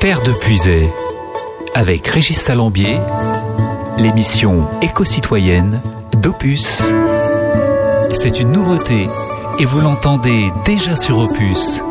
Terre de Puisay, avec Régis Salambier, l'émission éco-citoyenne d'Opus. C'est une nouveauté et vous l'entendez déjà sur Opus.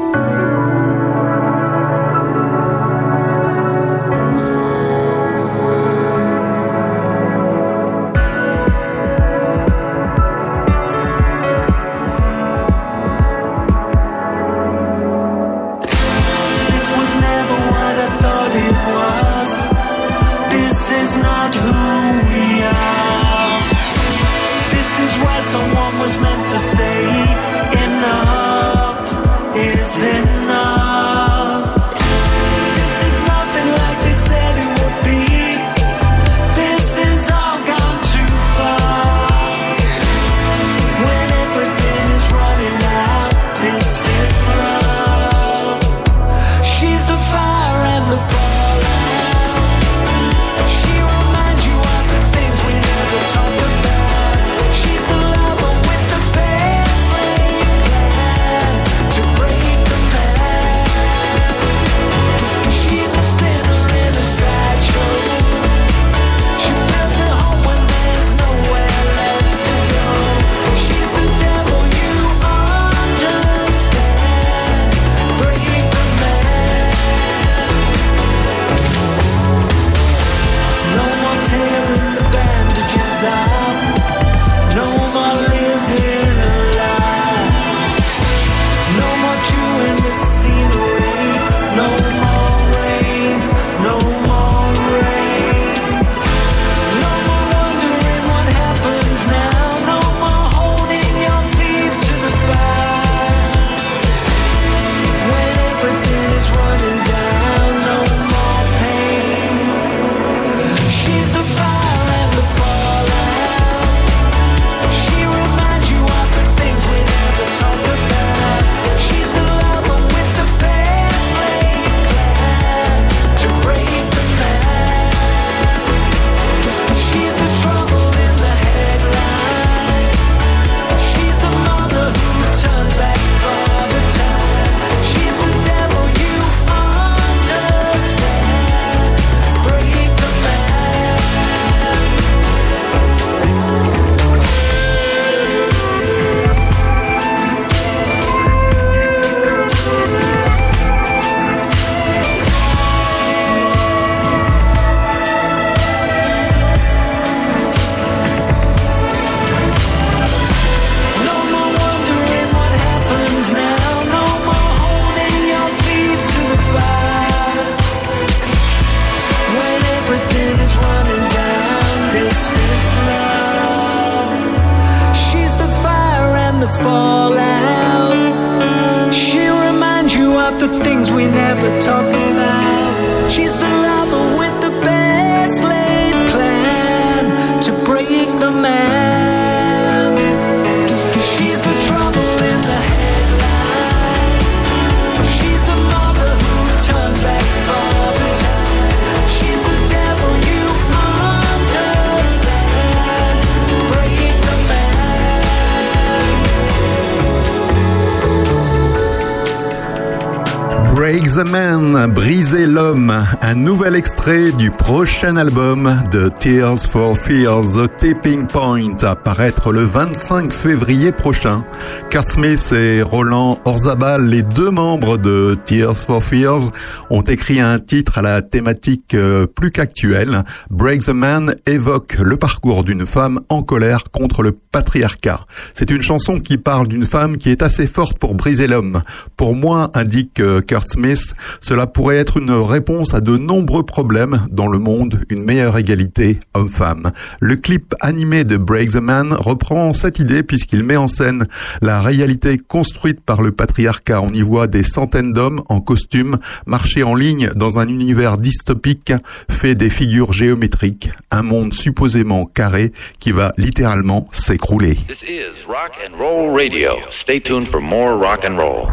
Briser l'homme, un nouvel extrait du prochain album de Tears for Fears, The Tipping Point, à paraître le 25 février prochain. Kurt Smith et Roland Orzabal, les deux membres de Tears for Fears, ont écrit un titre à la thématique euh, plus qu'actuelle. Break the Man évoque le parcours d'une femme en colère contre le patriarcat. C'est une chanson qui parle d'une femme qui est assez forte pour briser l'homme. Pour moi, indique euh, Kurt Smith, cela pourrait être une réponse à de nombreux problèmes dans le monde, une meilleure égalité homme-femme. Le clip animé de Break the Man reprend cette idée puisqu'il met en scène la réalité construite par le patriarcat. On y voit des centaines d'hommes en costume marcher en ligne dans un univers dystopique fait des figures géométriques, un monde supposément carré qui va littéralement s'écrouler. This is Rock and Roll Radio. Stay tuned for more rock and roll.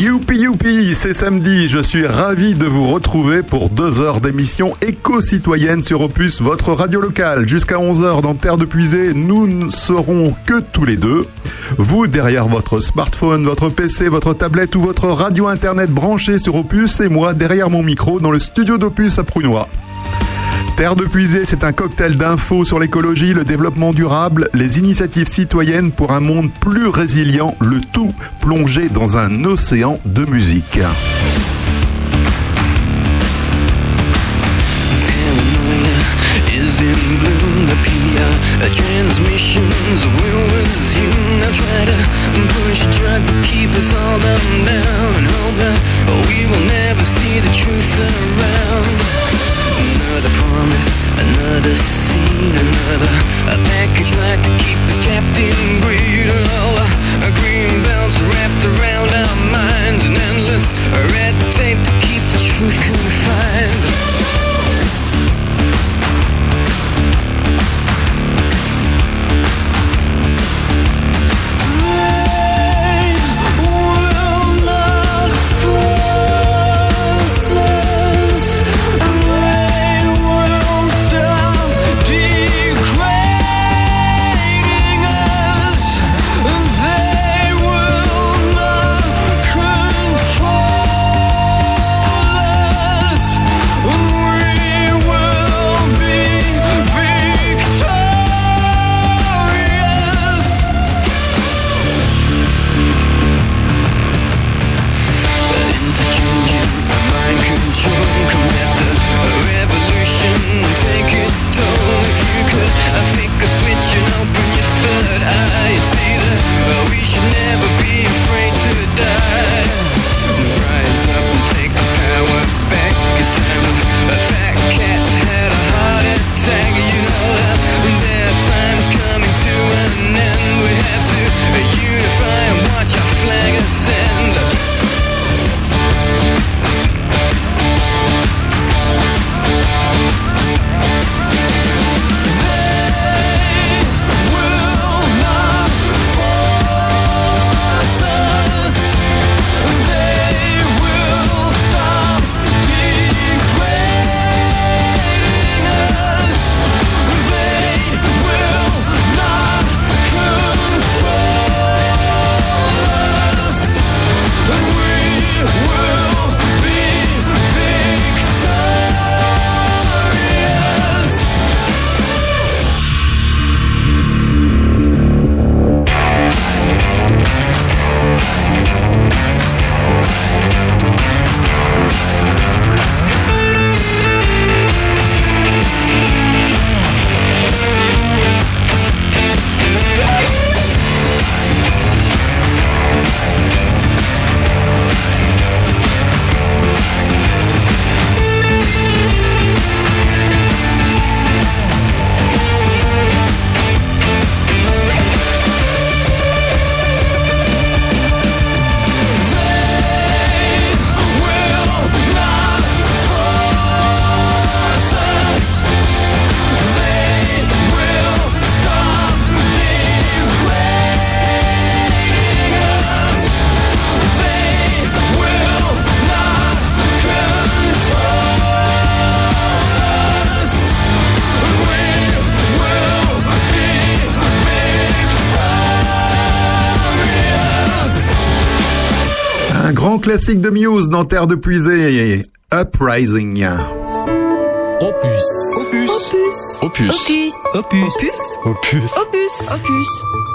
Youpi youpi, c'est samedi. Je suis ravi de vous retrouver pour deux heures d'émission éco-citoyenne sur Opus, votre radio locale. Jusqu'à 11h dans Terre de Puisée, nous ne serons que tous les deux. Vous derrière votre smartphone, votre PC, votre tablette ou votre radio internet branché sur Opus et moi derrière mon micro dans le studio d'Opus à Prunois. Terre de Puisée, c'est un cocktail d'infos sur l'écologie, le développement durable, les initiatives citoyennes pour un monde plus résilient, le tout plongé dans un océan de musique. Another promise, another scene, another a package like to keep us trapped in greed. Oh, a green belts wrapped around our minds, an endless red tape to keep the truth confined. Classique de Muse dans Terre de Puisée, Uprising. Opus. Opus. Opus. Opus. Opus. Opus. Opus. Opus. know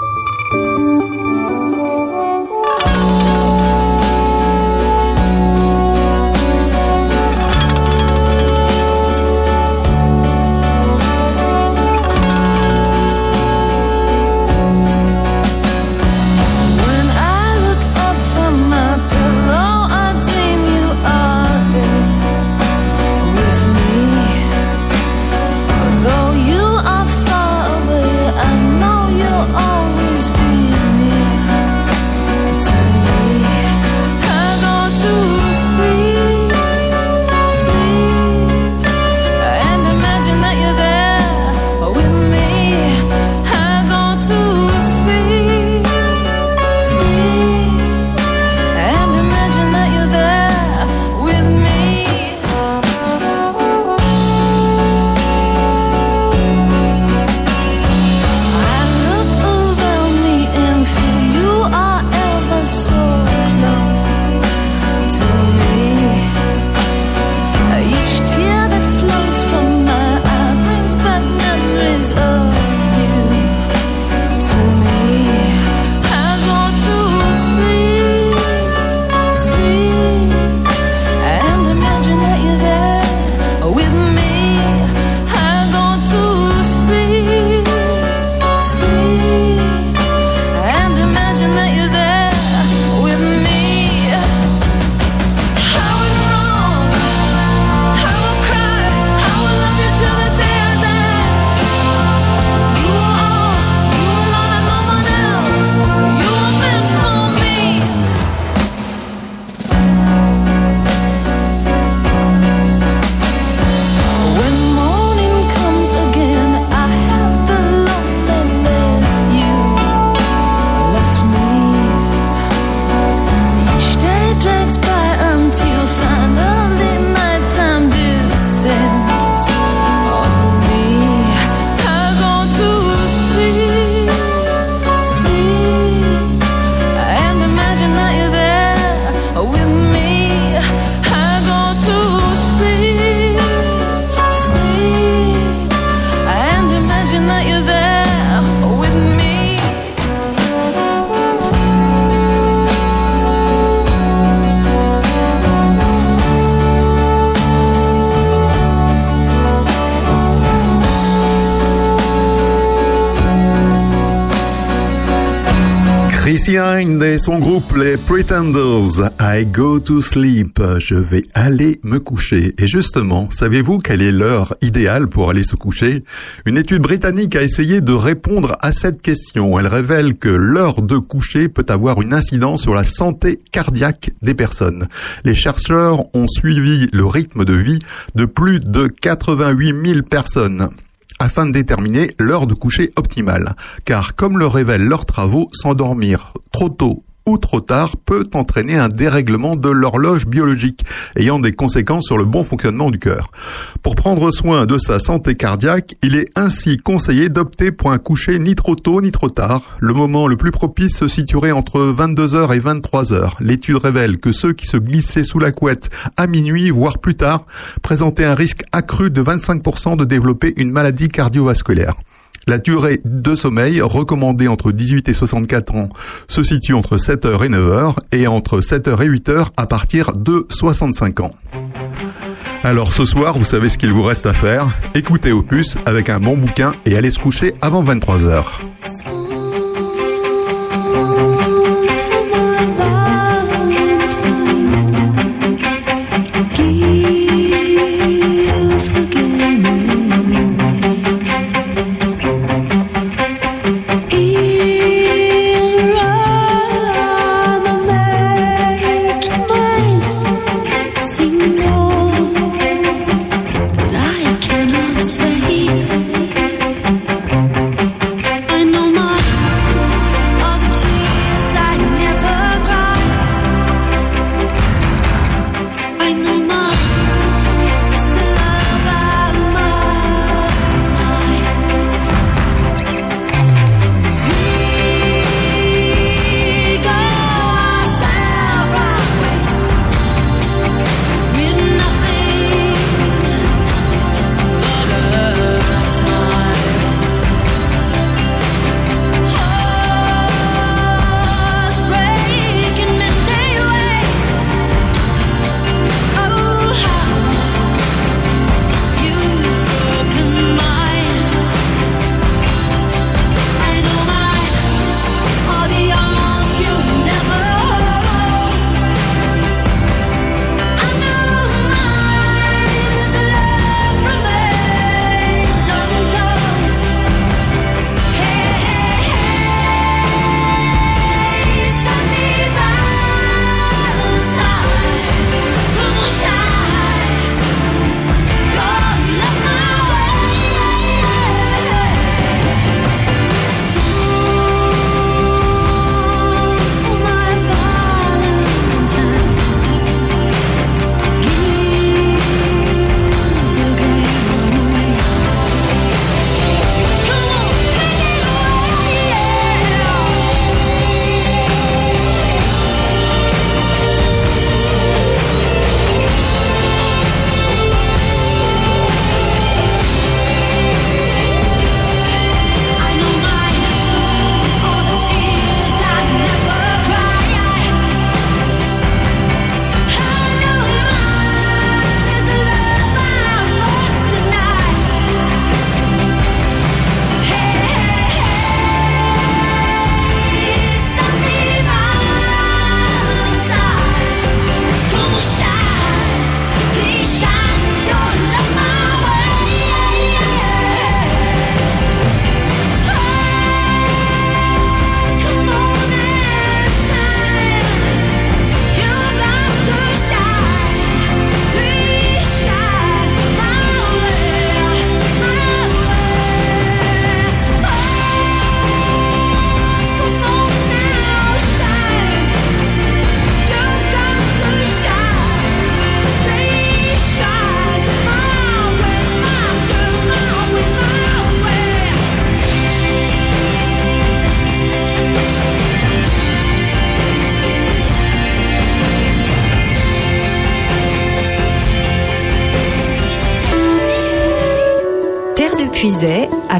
Chrissy Hind et son groupe les Pretenders. I go to sleep. Je vais aller me coucher. Et justement, savez-vous quelle est l'heure idéale pour aller se coucher? Une étude britannique a essayé de répondre à cette question. Elle révèle que l'heure de coucher peut avoir une incidence sur la santé cardiaque des personnes. Les chercheurs ont suivi le rythme de vie de plus de 88 000 personnes afin de déterminer l'heure de coucher optimale. Car comme le révèlent leurs travaux, s'endormir trop tôt trop tard peut entraîner un dérèglement de l'horloge biologique, ayant des conséquences sur le bon fonctionnement du cœur. Pour prendre soin de sa santé cardiaque, il est ainsi conseillé d'opter pour un coucher ni trop tôt ni trop tard. Le moment le plus propice se situerait entre 22h et 23h. L'étude révèle que ceux qui se glissaient sous la couette à minuit, voire plus tard, présentaient un risque accru de 25% de développer une maladie cardiovasculaire. La durée de sommeil recommandée entre 18 et 64 ans se situe entre 7h et 9h et entre 7h et 8h à partir de 65 ans. Alors ce soir, vous savez ce qu'il vous reste à faire? Écoutez Opus avec un bon bouquin et allez se coucher avant 23h.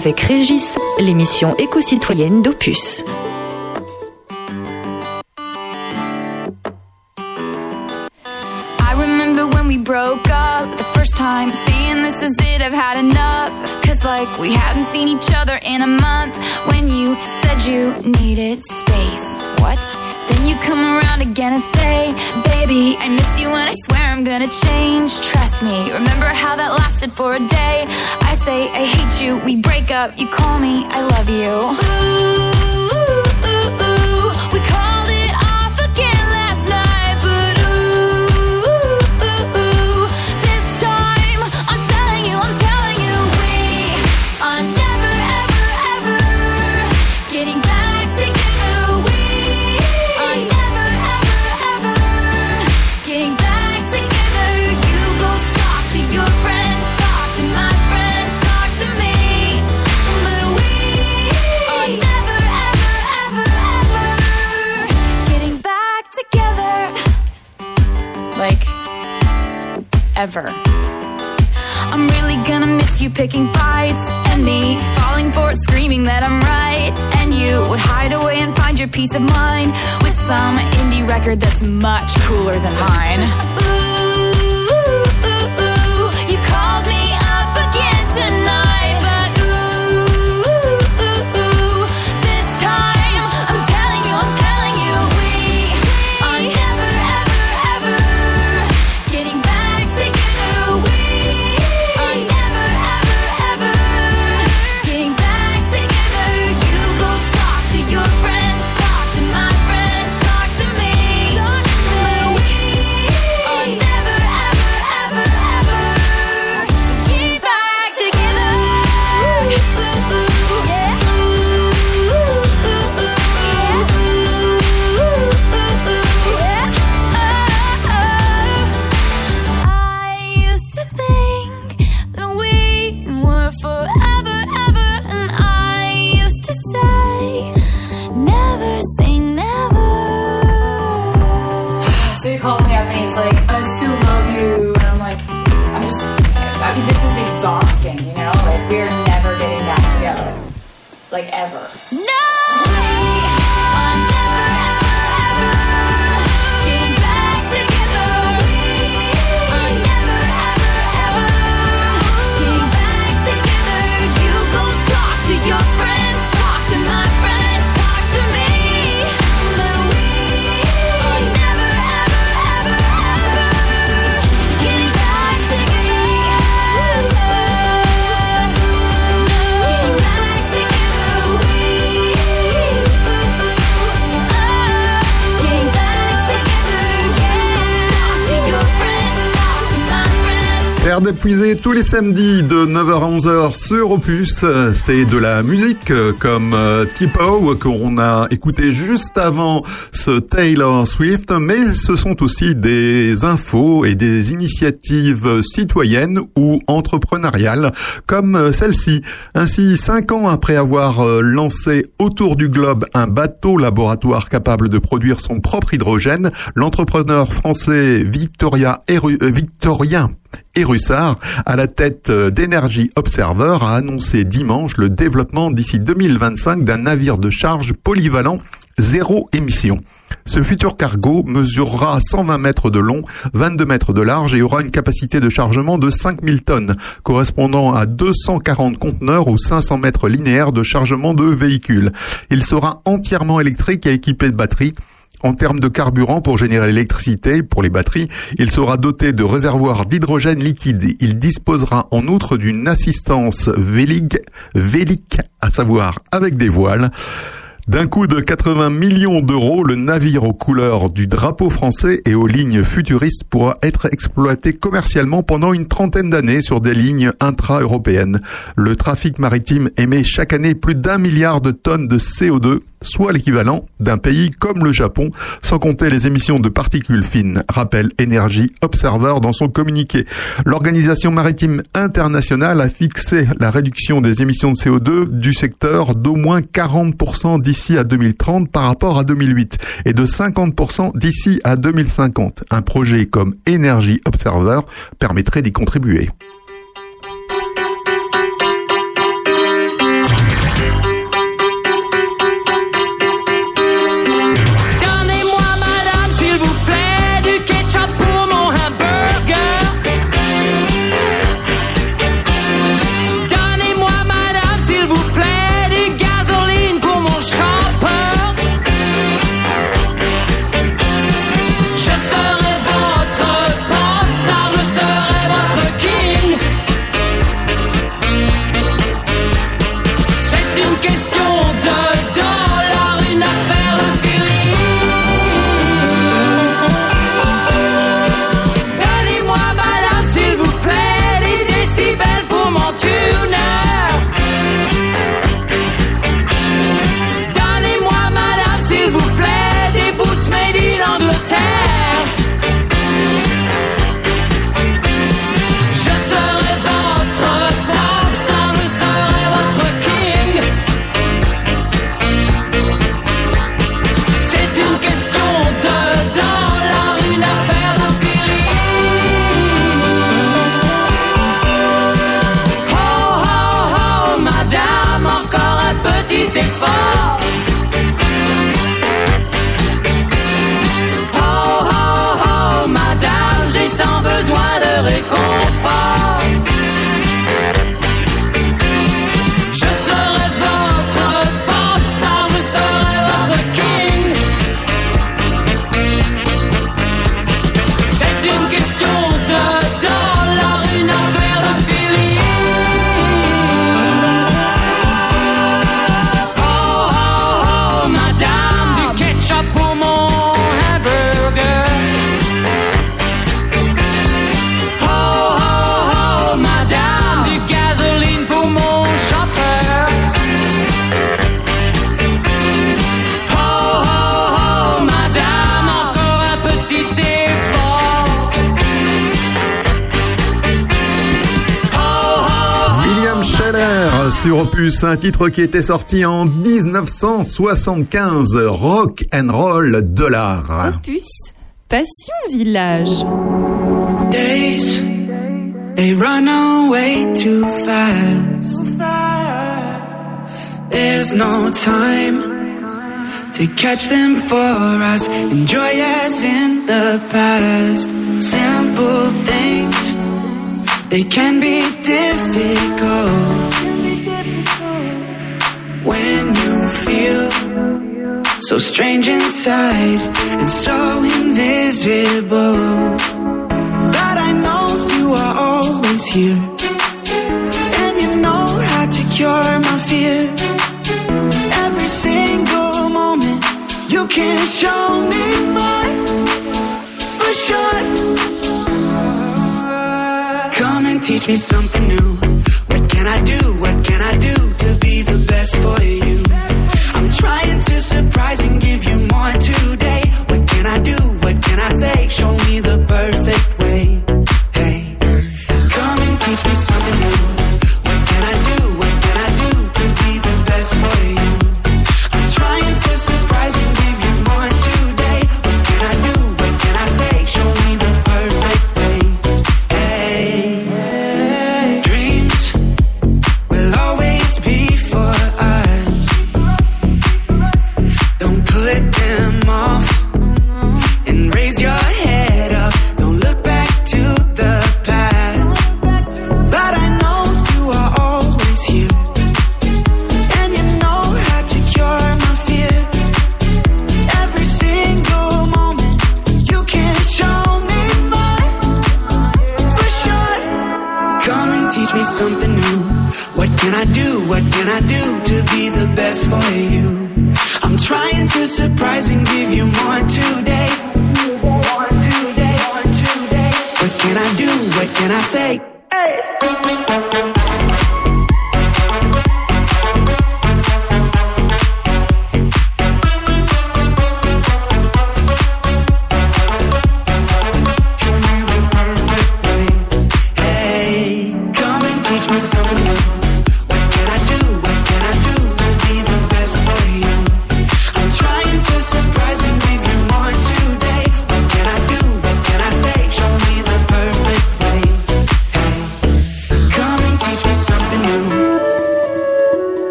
Avec Régis, l'émission éco-citoyenne d'Opus. I remember when we broke up the first time, saying this is it, I've had enough. Cause like we hadn't seen each other in a month when you said you needed space. What? Then you come around again and say, Baby, I miss you and I swear I'm gonna change. Trust me, remember how that lasted for a day? I say, I hate you, we break up, you call me, I love you. That I'm right. And you would hide away and find your peace of mind with some indie record that's much cooler than mine. Tous les samedis de 9h à 11h sur Opus. C'est de la musique euh, comme euh, Tipo qu'on a écouté juste avant ce Taylor Swift, mais ce sont aussi des infos et des initiatives citoyennes ou entrepreneuriales comme euh, celle-ci. Ainsi, cinq ans après avoir euh, lancé autour du globe un bateau laboratoire capable de produire son propre hydrogène, l'entrepreneur français Victoria euh, Victorien et Russard, à la tête euh, d'Energy Observer, a annoncé dimanche le développement d'ici 2025 d'un navire de charge polyvalent zéro émission. Ce futur cargo mesurera 120 mètres de long, 22 mètres de large et aura une capacité de chargement de 5000 tonnes, correspondant à 240 conteneurs ou 500 mètres linéaires de chargement de véhicules. Il sera entièrement électrique et équipé de batteries en termes de carburant pour générer l'électricité pour les batteries, il sera doté de réservoirs d'hydrogène liquide. Il disposera en outre d'une assistance vélique, à savoir avec des voiles. D'un coût de 80 millions d'euros, le navire aux couleurs du drapeau français et aux lignes futuristes pourra être exploité commercialement pendant une trentaine d'années sur des lignes intra-européennes. Le trafic maritime émet chaque année plus d'un milliard de tonnes de CO2, soit l'équivalent d'un pays comme le Japon, sans compter les émissions de particules fines, rappelle Energy Observer dans son communiqué. L'Organisation maritime internationale a fixé la réduction des émissions de CO2 du secteur d'au moins 40% d'ici à 2030 par rapport à 2008 et de 50% d'ici à 2050. Un projet comme Energy Observer permettrait d'y contribuer. Opus, un titre qui était sorti en 1975, Rock and Roll Dollar. Opus, Passion Village. Days, they run away too fast. There's no time to catch them for us. Enjoy as in the past. Simple things, they can be difficult. When you feel so strange inside and so invisible. But I know you are always here, and you know how to cure my fear. Every single moment, you can show me more for sure. Come and teach me something new. What can I do? What can I do to be the best for surprise and give you more today. What can I do? What can I say? Show me the perfect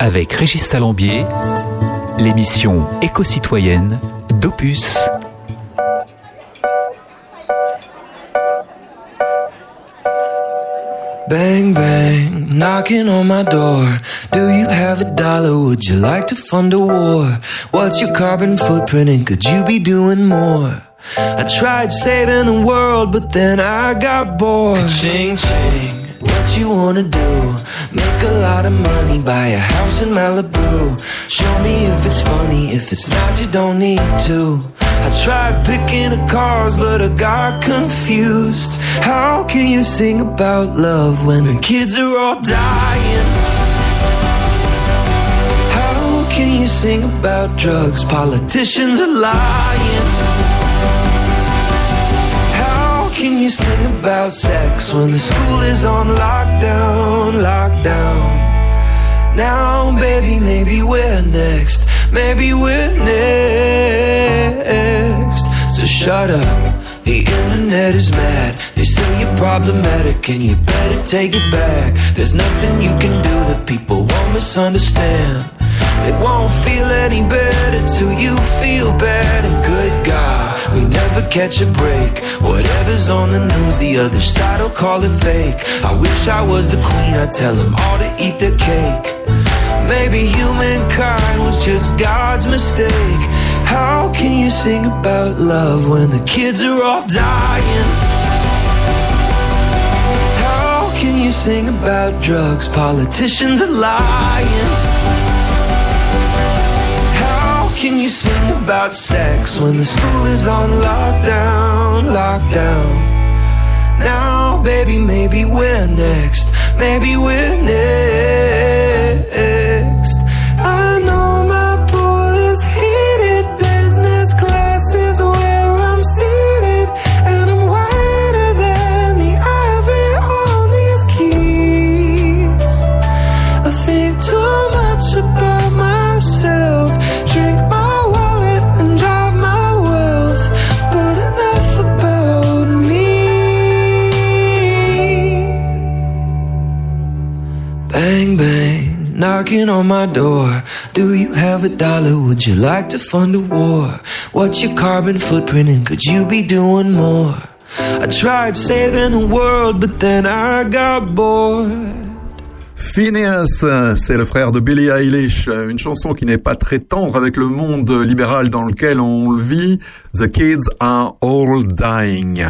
Avec Régis Salambier, l'émission éco-citoyenne d'Opus. Bang, bang, knocking on my door. Do you have a dollar? Would you like to fund a war? What's your carbon footprint and could you be doing more? I tried saving the world, but then I got bored. Ching? Make a lot of money, buy a house in Malibu. Show me if it's funny, if it's not, you don't need to. I tried picking a cause, but I got confused. How can you sing about love when the kids are all dying? How can you sing about drugs? Politicians are lying. Can you sing about sex when the school is on lockdown, lockdown? Now, baby, maybe we're next. Maybe we're next. So shut up. The internet is mad. They say you're problematic and you better take it back. There's nothing you can do that people won't misunderstand. It won't feel any better till you feel bad. And good we never catch a break. Whatever's on the news, the other side will call it fake. I wish I was the queen, I'd tell them all to eat the cake. Maybe humankind was just God's mistake. How can you sing about love when the kids are all dying? How can you sing about drugs? Politicians are lying. Can you sing about sex when the school is on lockdown, lockdown? Now, baby, maybe we're next. Maybe we're next. Knocking on my door. Do you have a dollar? Would you like to fund a war? What's your carbon footprint and could you be doing more? I tried saving the world, but then I got bored. Phineas, c'est le frère de Billie Eilish, une chanson qui n'est pas très tendre avec le monde libéral dans lequel on vit. The kids are all dying.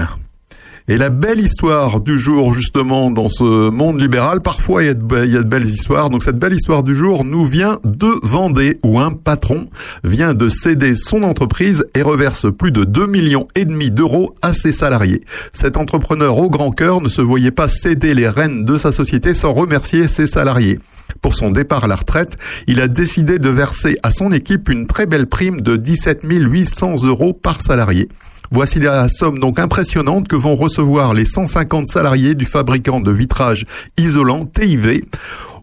Et la belle histoire du jour, justement, dans ce monde libéral, parfois il y, a de, belles histoires. Donc cette belle histoire du jour nous vient de Vendée, où un patron vient de céder son entreprise et reverse plus de 2 millions et demi d'euros à ses salariés. Cet entrepreneur au grand cœur ne se voyait pas céder les rênes de sa société sans remercier ses salariés. Pour son départ à la retraite, il a décidé de verser à son équipe une très belle prime de 17 800 euros par salarié. Voici la somme donc impressionnante que vont recevoir les 150 salariés du fabricant de vitrage isolant TIV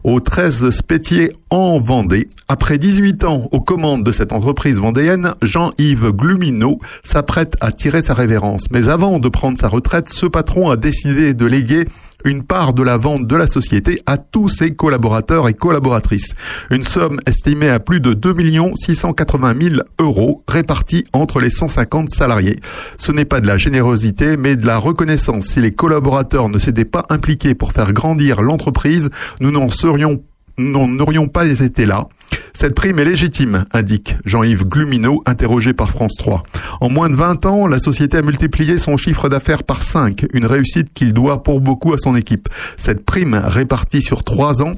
au 13 Spétier en Vendée. Après 18 ans aux commandes de cette entreprise vendéenne, Jean-Yves Glumineau s'apprête à tirer sa révérence. Mais avant de prendre sa retraite, ce patron a décidé de léguer une part de la vente de la société à tous ses collaborateurs et collaboratrices. Une somme estimée à plus de 2 680 000 euros répartis entre les 150 salariés. Ce n'est pas de la générosité, mais de la reconnaissance. Si les collaborateurs ne s'étaient pas impliqués pour faire grandir l'entreprise, nous n'en serions nous n'aurions pas été là. Cette prime est légitime, indique Jean-Yves Glumineau, interrogé par France 3. En moins de 20 ans, la société a multiplié son chiffre d'affaires par 5, une réussite qu'il doit pour beaucoup à son équipe. Cette prime, répartie sur 3 ans,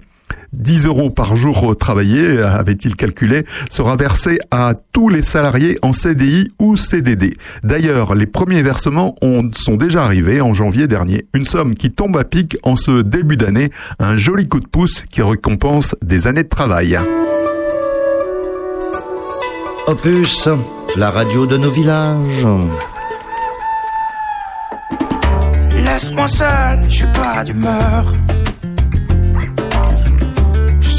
10 euros par jour travaillé, avait-il calculé, sera versé à tous les salariés en CDI ou CDD. D'ailleurs, les premiers versements ont, sont déjà arrivés en janvier dernier. Une somme qui tombe à pic en ce début d'année, un joli coup de pouce qui récompense des années de travail. Opus, la radio de nos villages. Laisse-moi seul, je suis pas d'humeur.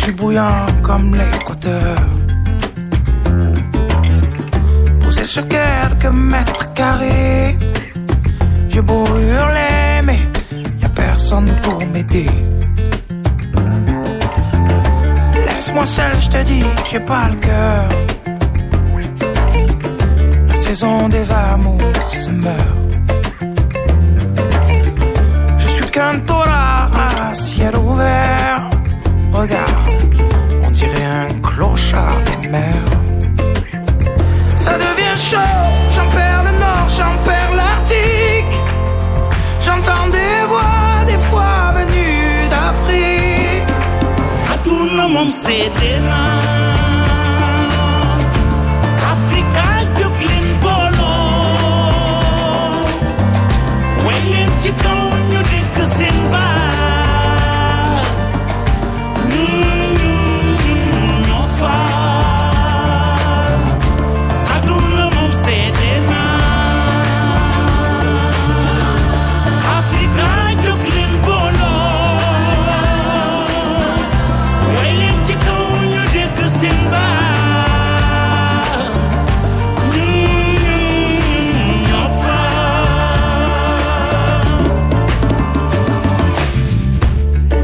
Je suis bouillant comme l'équateur. Posé sur quelques mètres carrés. J'ai beau hurler, mais y a personne pour m'aider. Laisse-moi seul, je te dis, j'ai pas le cœur saison des amours se meurt. Je suis qu'un torah à ciel ouvert. Regarde, dirait un clochard des mers. Ça devient chaud, j'en perds le nord, j'en perds l'arctique. J'entends des voix, des fois venues d'Afrique. À tout le monde, c'est des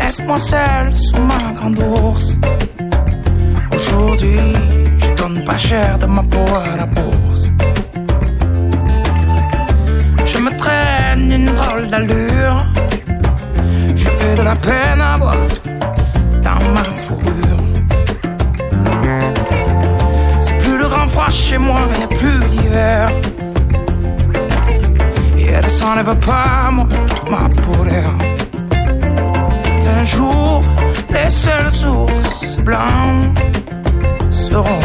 Laisse-moi seul sous ma grande ours. Aujourd'hui, je donne pas cher de ma peau à la bourse. Je me traîne une drôle d'allure. Je fais de la peine à voir dans ma fourrure. C'est plus le grand froid chez moi, a plus d'hiver. Et elle s'enlève pas, moi, ma pourrière. Les seuls ours blancs seront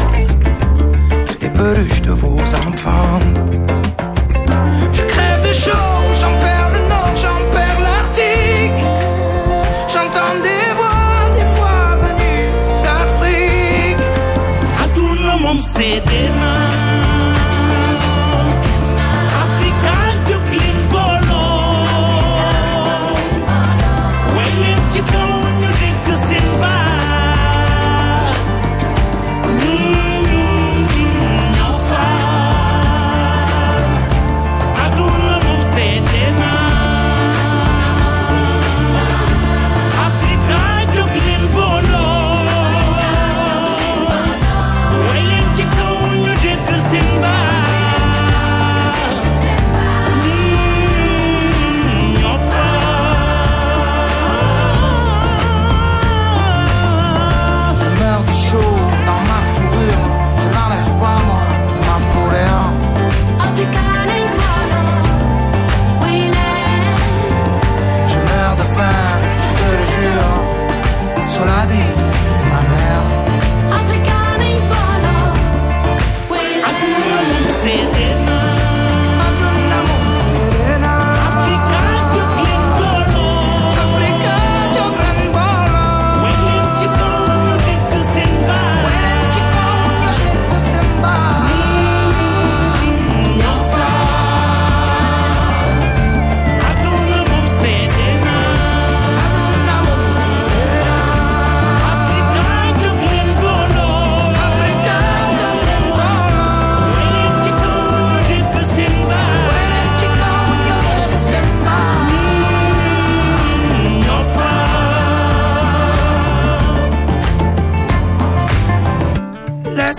les peluches de vos enfants.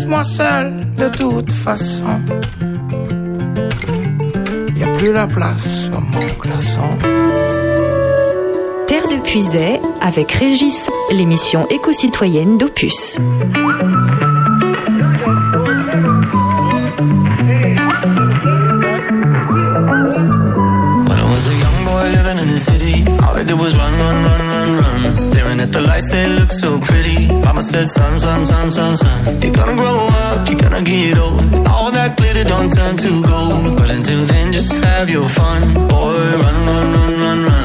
Laisse-moi seul de toute façon. Y a plus la place sur mon glaçon. Terre de Puisay avec Régis, l'émission éco-citoyenne d'Opus. The lights, they look so pretty. Mama said, son, son, son, son, son. You're gonna grow up, you're gonna get old. All that glitter don't turn to gold. But until then, just have your fun. Boy, run, run, run, run, run.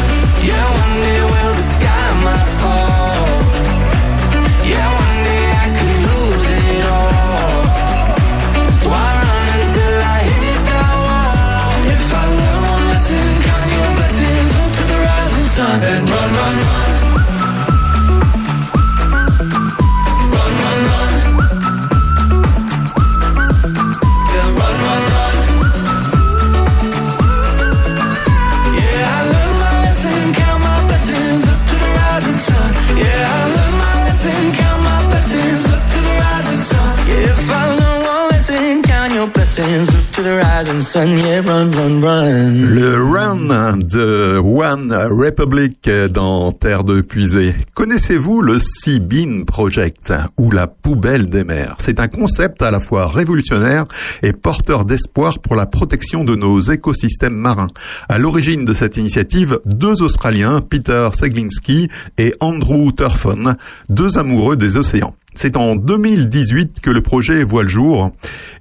Le Run de One Republic dans Terre de Puisée. Connaissez-vous le Sea Project ou la poubelle des mers? C'est un concept à la fois révolutionnaire et porteur d'espoir pour la protection de nos écosystèmes marins. À l'origine de cette initiative, deux Australiens, Peter Seglinski et Andrew Turfon, deux amoureux des océans. C'est en 2018 que le projet voit le jour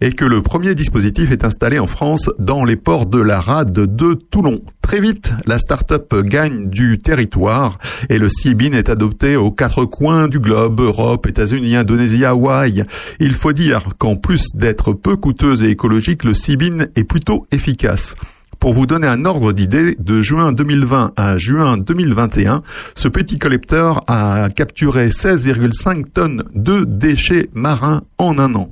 et que le premier dispositif est installé en France dans les ports de la rade de Toulon. Très vite, la start-up gagne du territoire et le Seabin est adopté aux quatre coins du globe, Europe, États-Unis, Indonésie, Hawaï. Il faut dire qu'en plus d'être peu coûteuse et écologique, le Seabin est plutôt efficace. Pour vous donner un ordre d'idée, de juin 2020 à juin 2021, ce petit collecteur a capturé 16,5 tonnes de déchets marins en un an.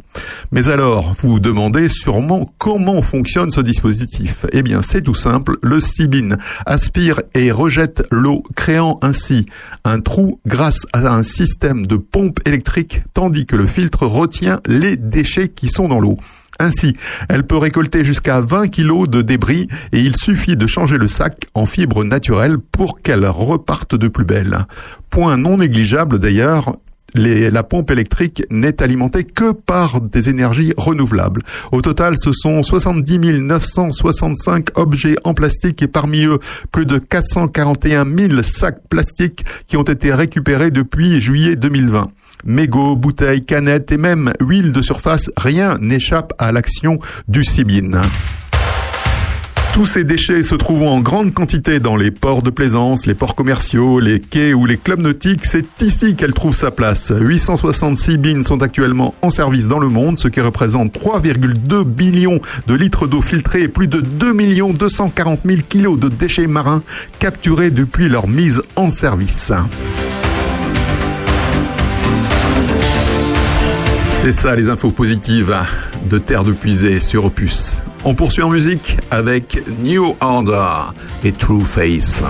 Mais alors, vous vous demandez sûrement comment fonctionne ce dispositif. Eh bien, c'est tout simple. Le Sibin aspire et rejette l'eau, créant ainsi un trou grâce à un système de pompe électrique, tandis que le filtre retient les déchets qui sont dans l'eau. Ainsi, elle peut récolter jusqu'à 20 kilos de débris et il suffit de changer le sac en fibre naturelle pour qu'elle reparte de plus belle. Point non négligeable d'ailleurs, la pompe électrique n'est alimentée que par des énergies renouvelables. Au total, ce sont 70 965 objets en plastique et parmi eux, plus de 441 000 sacs plastiques qui ont été récupérés depuis juillet 2020. Mégots, bouteilles, canettes et même huile de surface, rien n'échappe à l'action du Sibin. Tous ces déchets se trouvant en grande quantité dans les ports de plaisance, les ports commerciaux, les quais ou les clubs nautiques, c'est ici qu'elle trouve sa place. 866 bines sont actuellement en service dans le monde, ce qui représente 3,2 billions de litres d'eau filtrée et plus de 2 240 000 kilos de déchets marins capturés depuis leur mise en service. C'est ça les infos positives de Terre de Puisée sur Opus. On poursuit en musique avec New Order et True Face.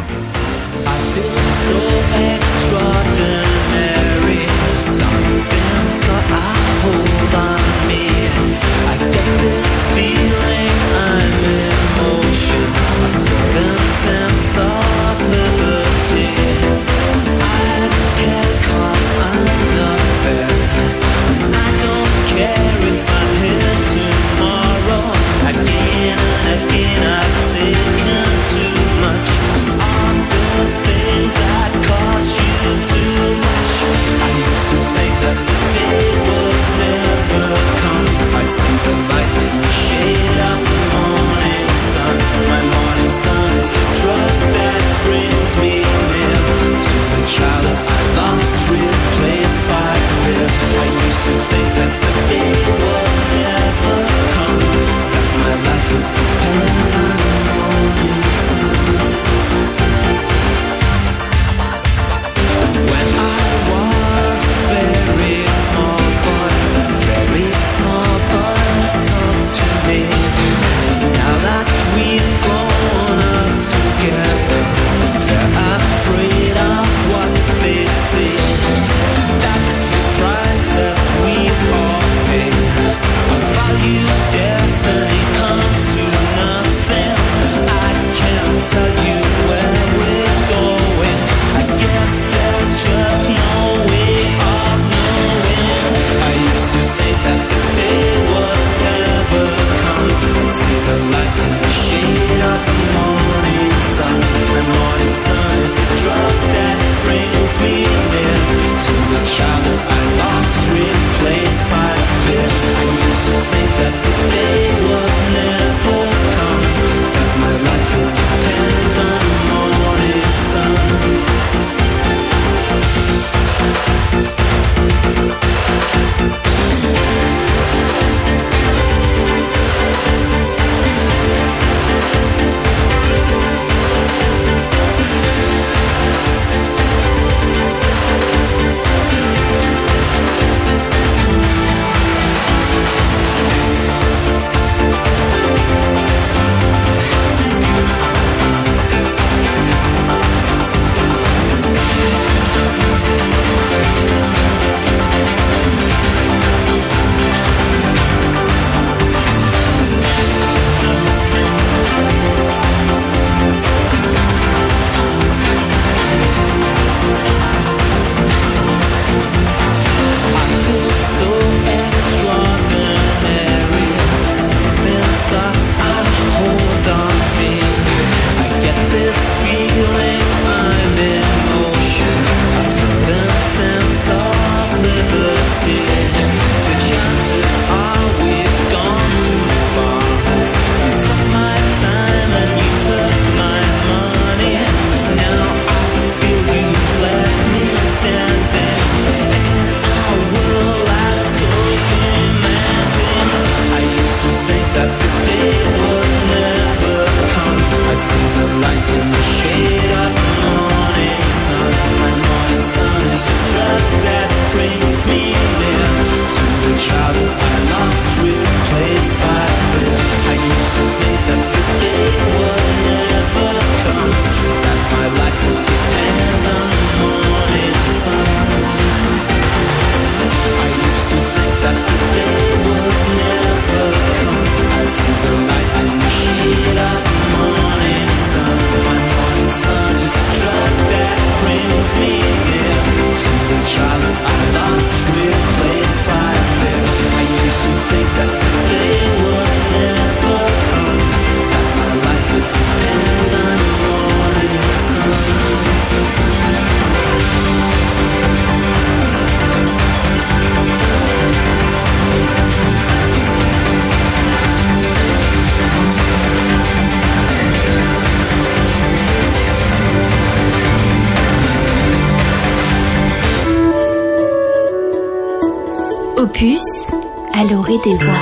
À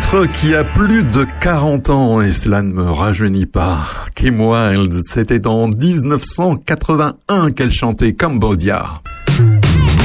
titre qui a plus de 40 ans et cela ne me rajeunit pas. Kim Wilde, c'était en 1981 qu'elle chantait Cambodia.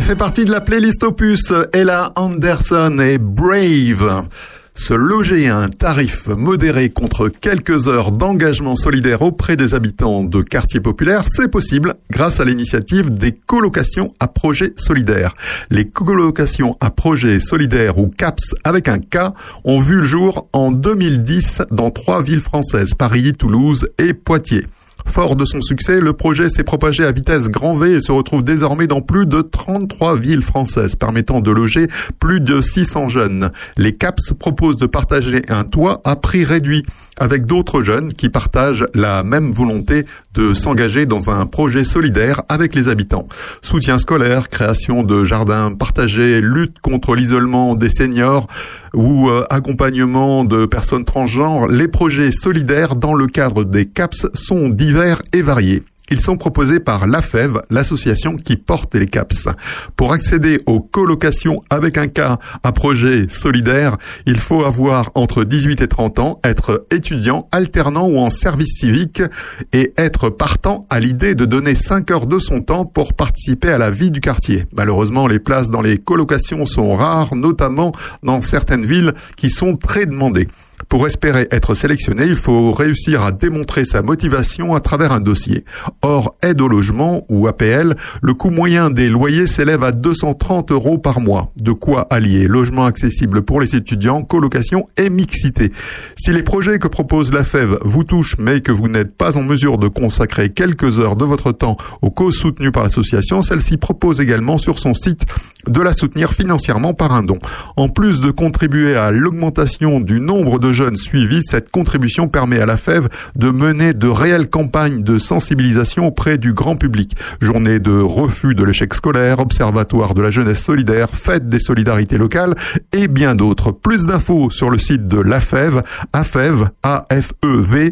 Elle fait partie de la playlist Opus Ella Anderson et Brave. Se loger à un tarif modéré contre quelques heures d'engagement solidaire auprès des habitants de quartiers populaires, c'est possible grâce à l'initiative des colocations à projet solidaire. Les colocations à projet solidaire ou CAPS avec un K ont vu le jour en 2010 dans trois villes françaises, Paris, Toulouse et Poitiers. Fort de son succès, le projet s'est propagé à vitesse grand V et se retrouve désormais dans plus de 33 villes françaises, permettant de loger plus de 600 jeunes. Les CAPS proposent de partager un toit à prix réduit avec d'autres jeunes qui partagent la même volonté de s'engager dans un projet solidaire avec les habitants. Soutien scolaire, création de jardins partagés, lutte contre l'isolement des seniors ou euh, accompagnement de personnes transgenres, les projets solidaires dans le cadre des CAPS sont divers et variés. Ils sont proposés par l'AFEV, l'association qui porte les CAPS. Pour accéder aux colocations avec un cas à projet solidaire, il faut avoir entre 18 et 30 ans, être étudiant, alternant ou en service civique et être partant à l'idée de donner 5 heures de son temps pour participer à la vie du quartier. Malheureusement, les places dans les colocations sont rares, notamment dans certaines villes qui sont très demandées. Pour espérer être sélectionné, il faut réussir à démontrer sa motivation à travers un dossier. Or, aide au logement ou APL, le coût moyen des loyers s'élève à 230 euros par mois. De quoi allier logement accessible pour les étudiants, colocation et mixité. Si les projets que propose la FEV vous touchent mais que vous n'êtes pas en mesure de consacrer quelques heures de votre temps aux causes soutenues par l'association, celle-ci propose également sur son site de la soutenir financièrement par un don. En plus de contribuer à l'augmentation du nombre de jeunes suivis, cette contribution permet à la FEV de mener de réelles campagnes de sensibilisation auprès du grand public. Journée de refus de l'échec scolaire, observatoire de la jeunesse solidaire, fête des solidarités locales et bien d'autres. Plus d'infos sur le site de la FEV, afev, afev.org.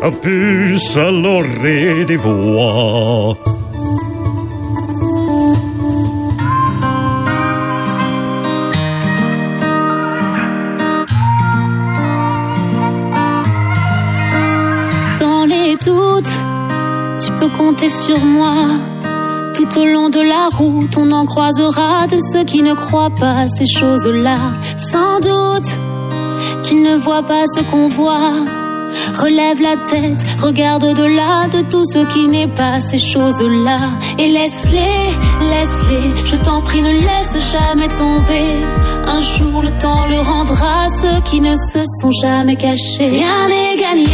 Opus all'ore di voix. Sur moi. Tout au long de la route, on en croisera de ceux qui ne croient pas ces choses-là. Sans doute qu'ils ne voient pas ce qu'on voit. Relève la tête, regarde au-delà de tout ce qui n'est pas ces choses-là. Et laisse-les, laisse-les, je t'en prie, ne laisse jamais tomber. Un jour le temps le rendra à ceux qui ne se sont jamais cachés. Rien n'est gagné,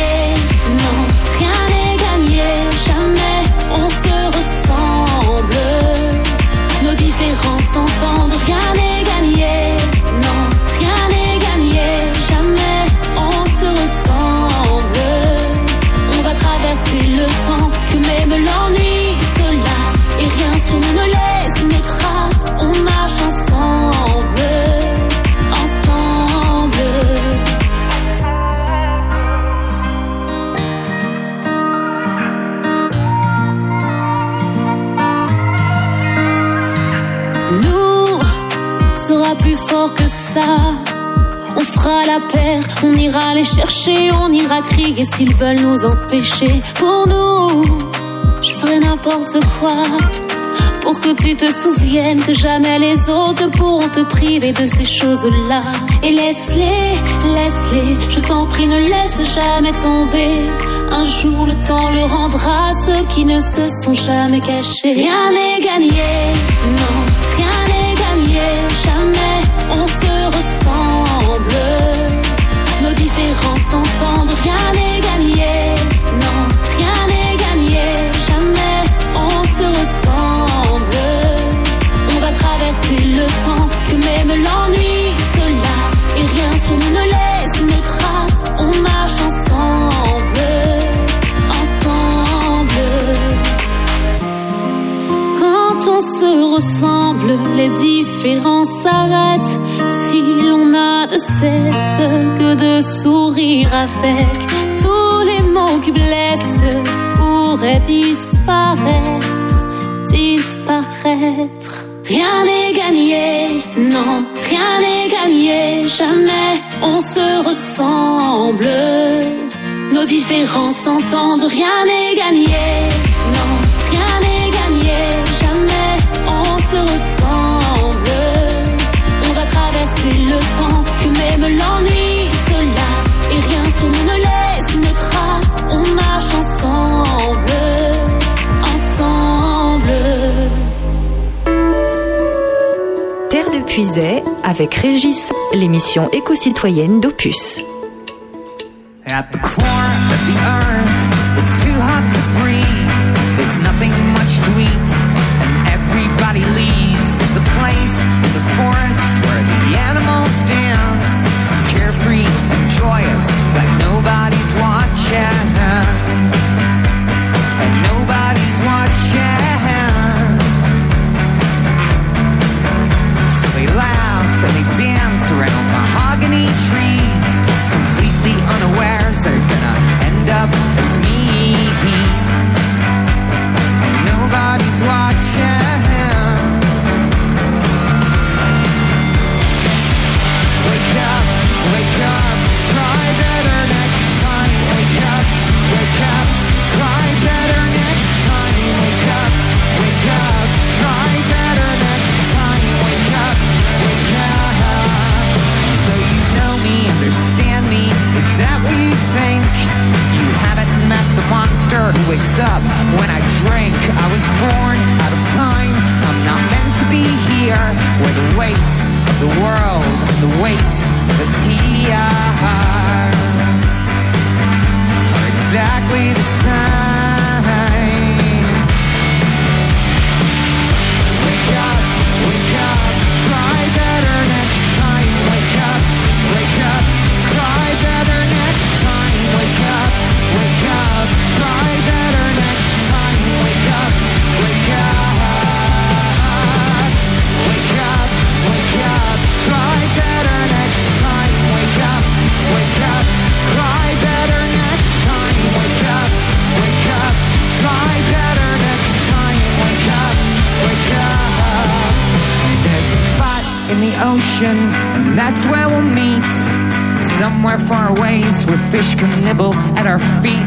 non, se ressemble. Nos différences s'entendent, rien n'est gagné, On fera la paire, on ira les chercher, on ira crier s'ils veulent nous empêcher. Pour nous, je ferai n'importe quoi. Pour que tu te souviennes que jamais les autres pourront te priver de ces choses-là. Et laisse-les, laisse-les, je t'en prie, ne laisse jamais tomber. Un jour le temps le rendra à ceux qui ne se sont jamais cachés. Rien n'est gagné, non, s'entendent, rien n'est gagné, non, rien n'est gagné, jamais on se ressemble. On va traverser le temps, que même l'ennui se lasse, et rien sur nous ne laisse une trace. On marche ensemble, ensemble. Quand on se ressemble, les différences s'arrêtent. De cesse que de sourire avec, tous les mots qui blessent pourraient disparaître, disparaître. Rien n'est gagné, non, rien n'est gagné, jamais on se ressemble. Nos différences s'entendent, rien n'est gagné, non, rien n'est gagné, jamais on se ressemble. On va traverser le temps, même l'ennui se lasse, et rien sur nous ne laisse une trace. On marche ensemble, ensemble. Terre de Puisay avec Régis, l'émission éco-citoyenne d'Opus. At the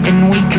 and we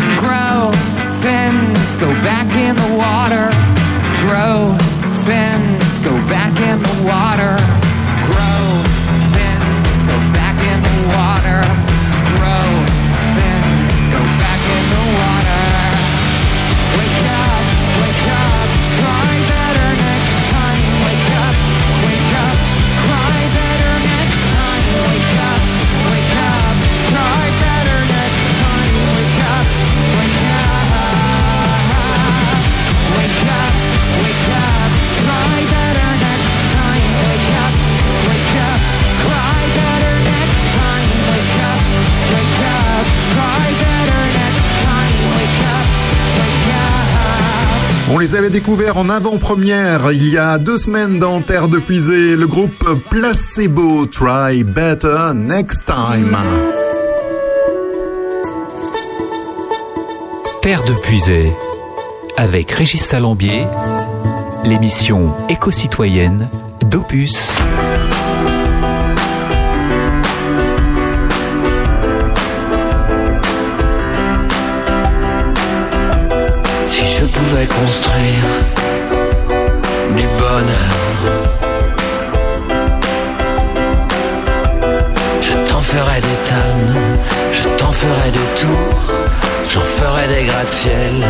les avait découverts en avant-première il y a deux semaines dans Terre de Puisée, le groupe Placebo Try Better Next Time. Terre de Puisée, avec Régis Salambier, l'émission éco-citoyenne d'Opus. Pouvais construire du bonheur, je t'en ferais des tonnes, je t'en ferais des tours, j'en ferais des gratte-ciel.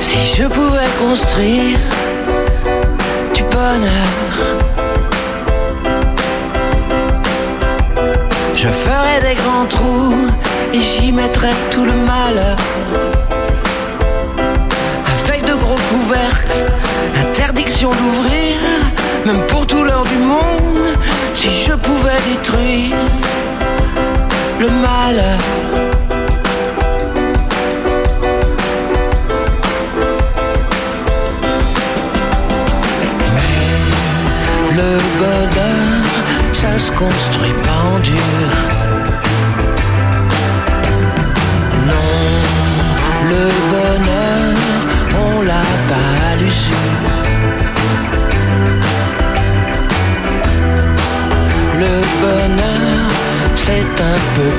Si je pouvais construire Je ferai des grands trous et j'y mettrai tout le malheur. Avec de gros couvercles, interdiction d'ouvrir, même pour tout l'heure du monde, si je pouvais détruire le malheur. Le bonheur, ça se construit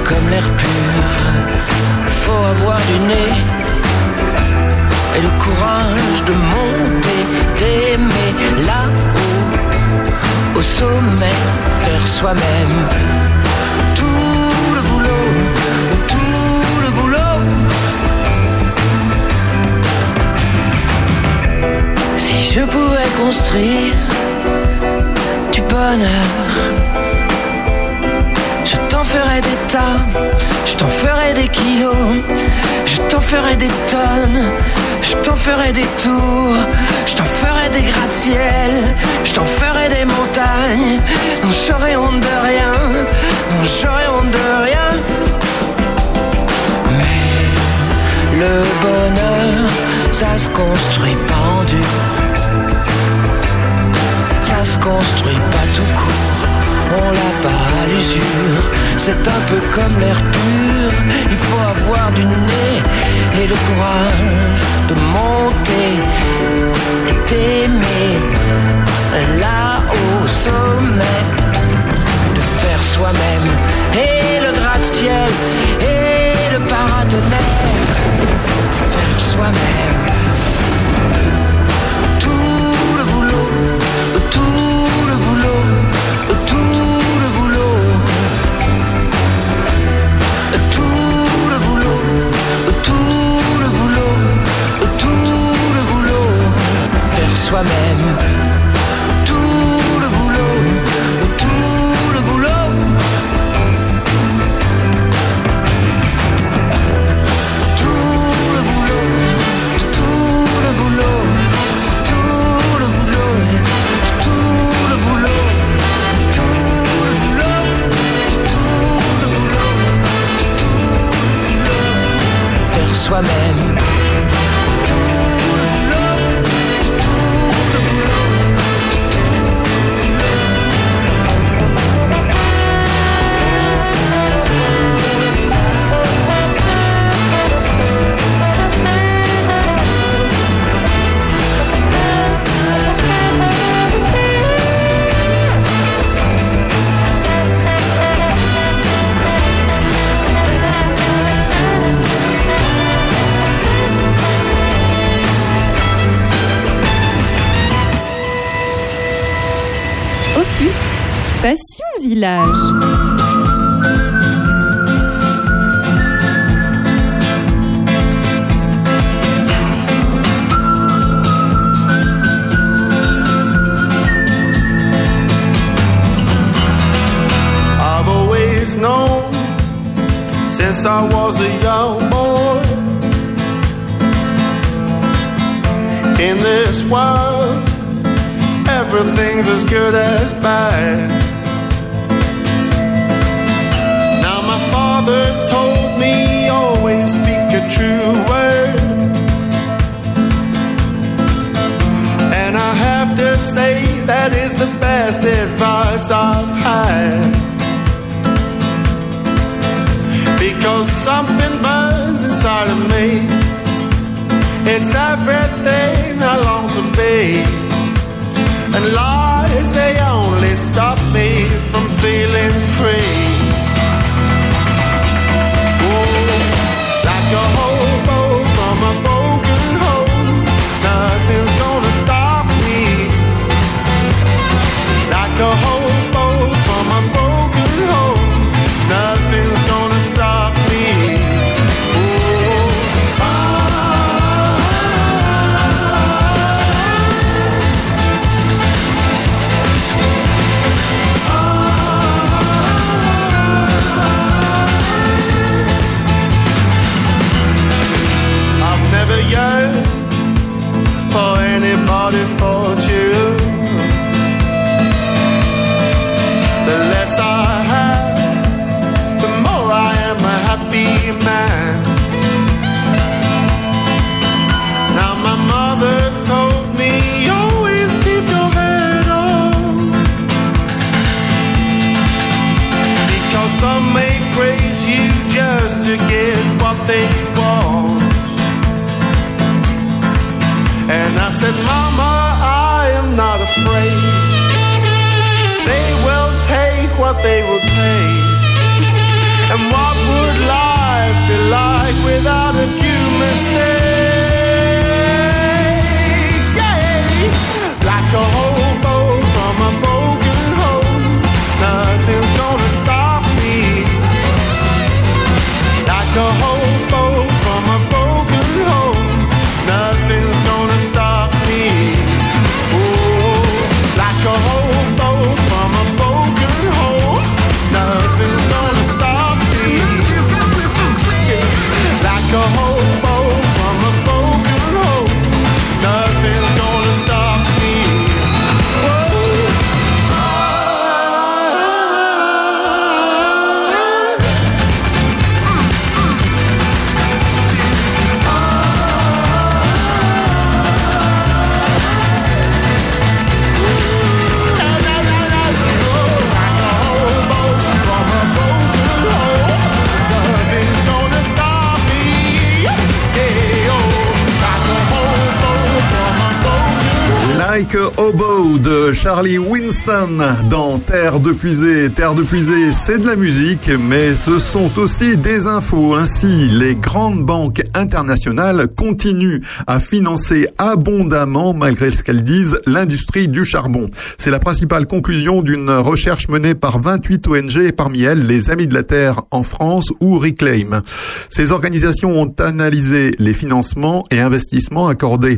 comme l'air pur. Faut avoir du nez et le courage de monter, d'aimer là-haut au sommet, faire soi-même. Tout le boulot, tout le boulot. Si je pouvais construire du bonheur, je t'en ferais des tas, je t'en ferais des kilos, je t'en ferais des tonnes, je t'en ferais des tours, je t'en ferais des gratte-ciel, je t'en ferais des montagnes, non j'aurais honte de rien, non j'aurais honte de rien. Mais le bonheur, ça se construit pas en dur, ça se construit pas tout court on l'a pas à l'usure. C'est un peu comme l'air pur, il faut avoir du nez et le courage de monter et d'aimer là au sommet, de faire soi-même et le gratte-ciel et le paratonnerre, faire soi-même. soi-même. Tout le boulot, tout le boulot. Tout le boulot, tout le boulot, tout le boulot, tout le boulot, tout le boulot, tout le boulot, tout le boulot. Faire soi-même. Passion Village. I've always known since I was a young boy. In this world, everything's as good as bad. My father told me always speak a true word. And I have to say that is the best advice I've had. Because something burns inside of me. It's everything I long to be. And lies, they only stop me from feeling free. Man. Now my mother told me always keep your head on. Because some may praise you just to get what they want. And I said, Mama, I am not afraid. They will take what they will take. Like without a few mistakes? Like a Hobo de Charlie Winston dans Terre de Puisée. Terre de Puisée, c'est de la musique, mais ce sont aussi des infos. Ainsi, les grandes banques internationales continuent à financer abondamment, malgré ce qu'elles disent, l'industrie du charbon. C'est la principale conclusion d'une recherche menée par 28 ONG et parmi elles les Amis de la Terre en France ou Reclaim. Ces organisations ont analysé les financements et investissements accordés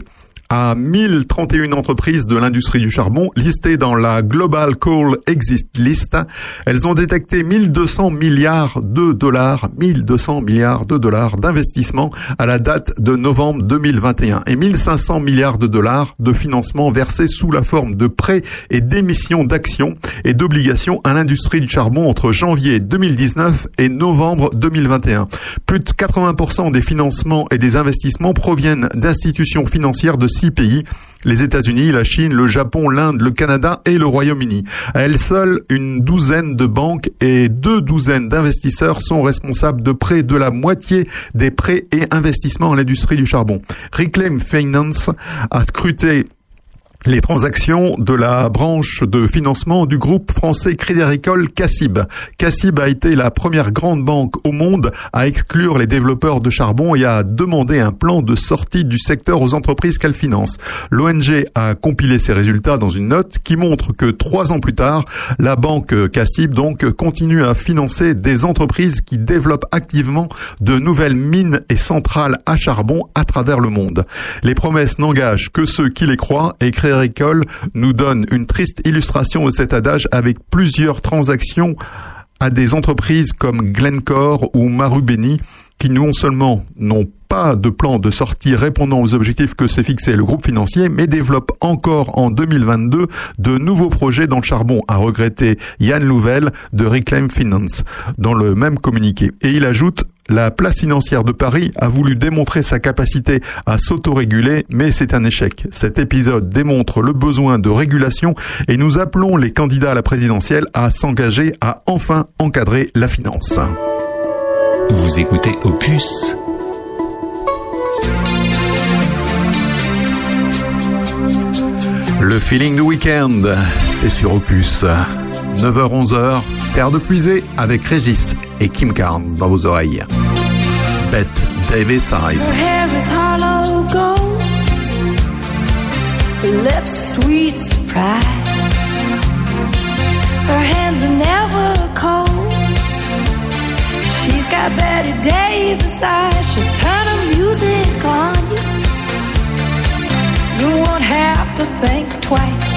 à 1031 entreprises de l'industrie du charbon listées dans la Global Coal Exist List. Elles ont détecté 1200 milliards de dollars, 1200 milliards de dollars d'investissement à la date de novembre 2021 et 1500 milliards de dollars de financement versés sous la forme de prêts et d'émissions d'actions et d'obligations à l'industrie du charbon entre janvier 2019 et novembre 2021. Plus de 80% des financements et des investissements proviennent d'institutions financières de six pays les États-Unis, la Chine, le Japon, l'Inde, le Canada et le Royaume-Uni. À elles seules, une douzaine de banques et deux douzaines d'investisseurs sont responsables de près de la moitié des prêts et investissements à l'industrie du charbon. Reclaim Finance a scruté les transactions de la branche de financement du groupe français Crédit Agricole Cassib. Cassib a été la première grande banque au monde à exclure les développeurs de charbon et à demander un plan de sortie du secteur aux entreprises qu'elle finance. L'ONG a compilé ses résultats dans une note qui montre que trois ans plus tard, la banque Cassib donc continue à financer des entreprises qui développent activement de nouvelles mines et centrales à charbon à travers le monde. Les promesses n'engagent que ceux qui les croient et Crédit Nous donne une triste illustration de cet adage avec plusieurs transactions à des entreprises comme Glencore ou Marubeni qui non seulement n'ont pas de plan de sortie répondant aux objectifs que s'est fixé le groupe financier, mais développent encore en 2022 de nouveaux projets dans le charbon, a regretté Yann Louvel de Reclaim Finance dans le même communiqué. Et il ajoute la place financière de Paris a voulu démontrer sa capacité à s'autoréguler, mais c'est un échec. Cet épisode démontre le besoin de régulation et nous appelons les candidats à la présidentielle à s'engager à enfin encadrer la finance. Vous écoutez Opus Le feeling du week-end, c'est sur Opus. 9h-11h, Terre de Puisée avec Régis et Kim Carnes dans vos oreilles. Bette Davis Eyes. Her hands are never cold. She's got Betty Davis eyes. She'll turn her music on you. You won't have to think twice.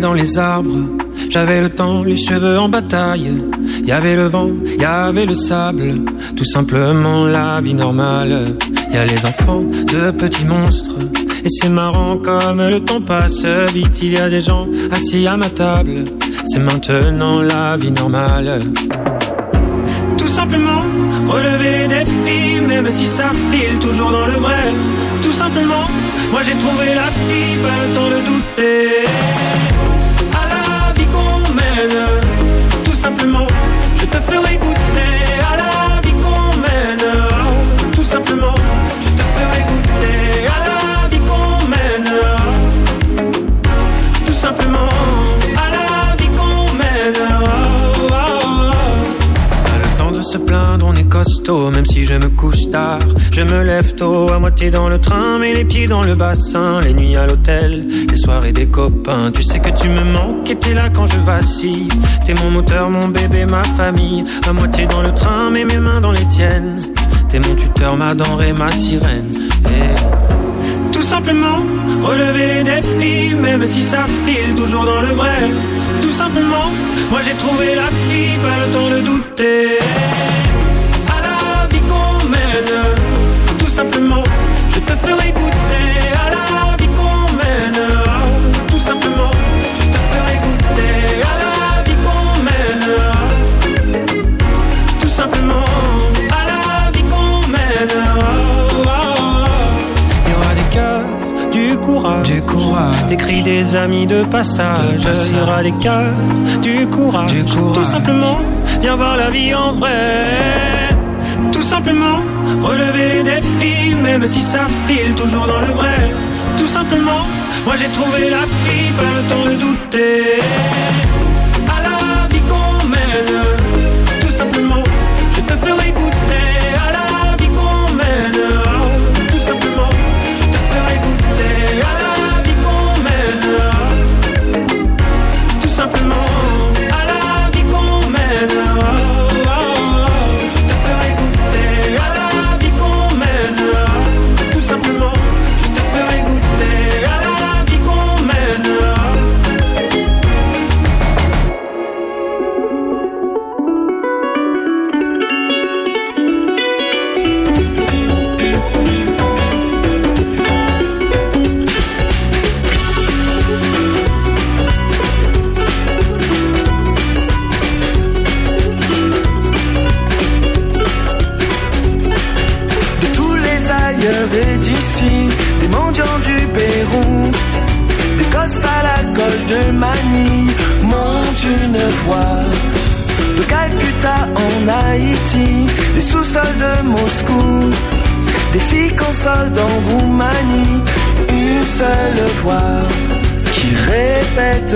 dans les arbres. J'avais le temps, les cheveux en bataille. Y avait le vent, y avait le sable. Tout simplement la vie normale. Y a les enfants de petits monstres. Et c'est marrant comme le temps passe vite. Il y a des gens assis à ma table. C'est maintenant la vie normale. Tout simplement, relever les défis, même si ça file toujours dans le vrai. Tout simplement, moi j'ai trouvé la fille, pas le temps de douter. Même si je me couche tard. Je me lève tôt, à moitié dans le train, mais les pieds dans le bassin. Les nuits à l'hôtel, les soirées des copains. Tu sais que tu me manques et t'es là quand je vacille. T'es mon moteur, mon bébé, ma famille. À moitié dans le train, mais mes mains dans les tiennes. T'es mon tuteur, ma denrée, ma sirène. Et tout simplement, relever les défis, même si ça file toujours dans le vrai. Tout simplement, moi j'ai trouvé la fille, pas le temps de douter. Du courage, du courage, des cris des amis de passage. Il y aura des cœurs, du courage, du courage. Tout simplement, viens voir la vie en vrai. Tout simplement, relever les défis, même si ça file toujours dans le vrai. Tout simplement, moi j'ai trouvé la fille, pas le temps de douter. À la vie qu'on mène,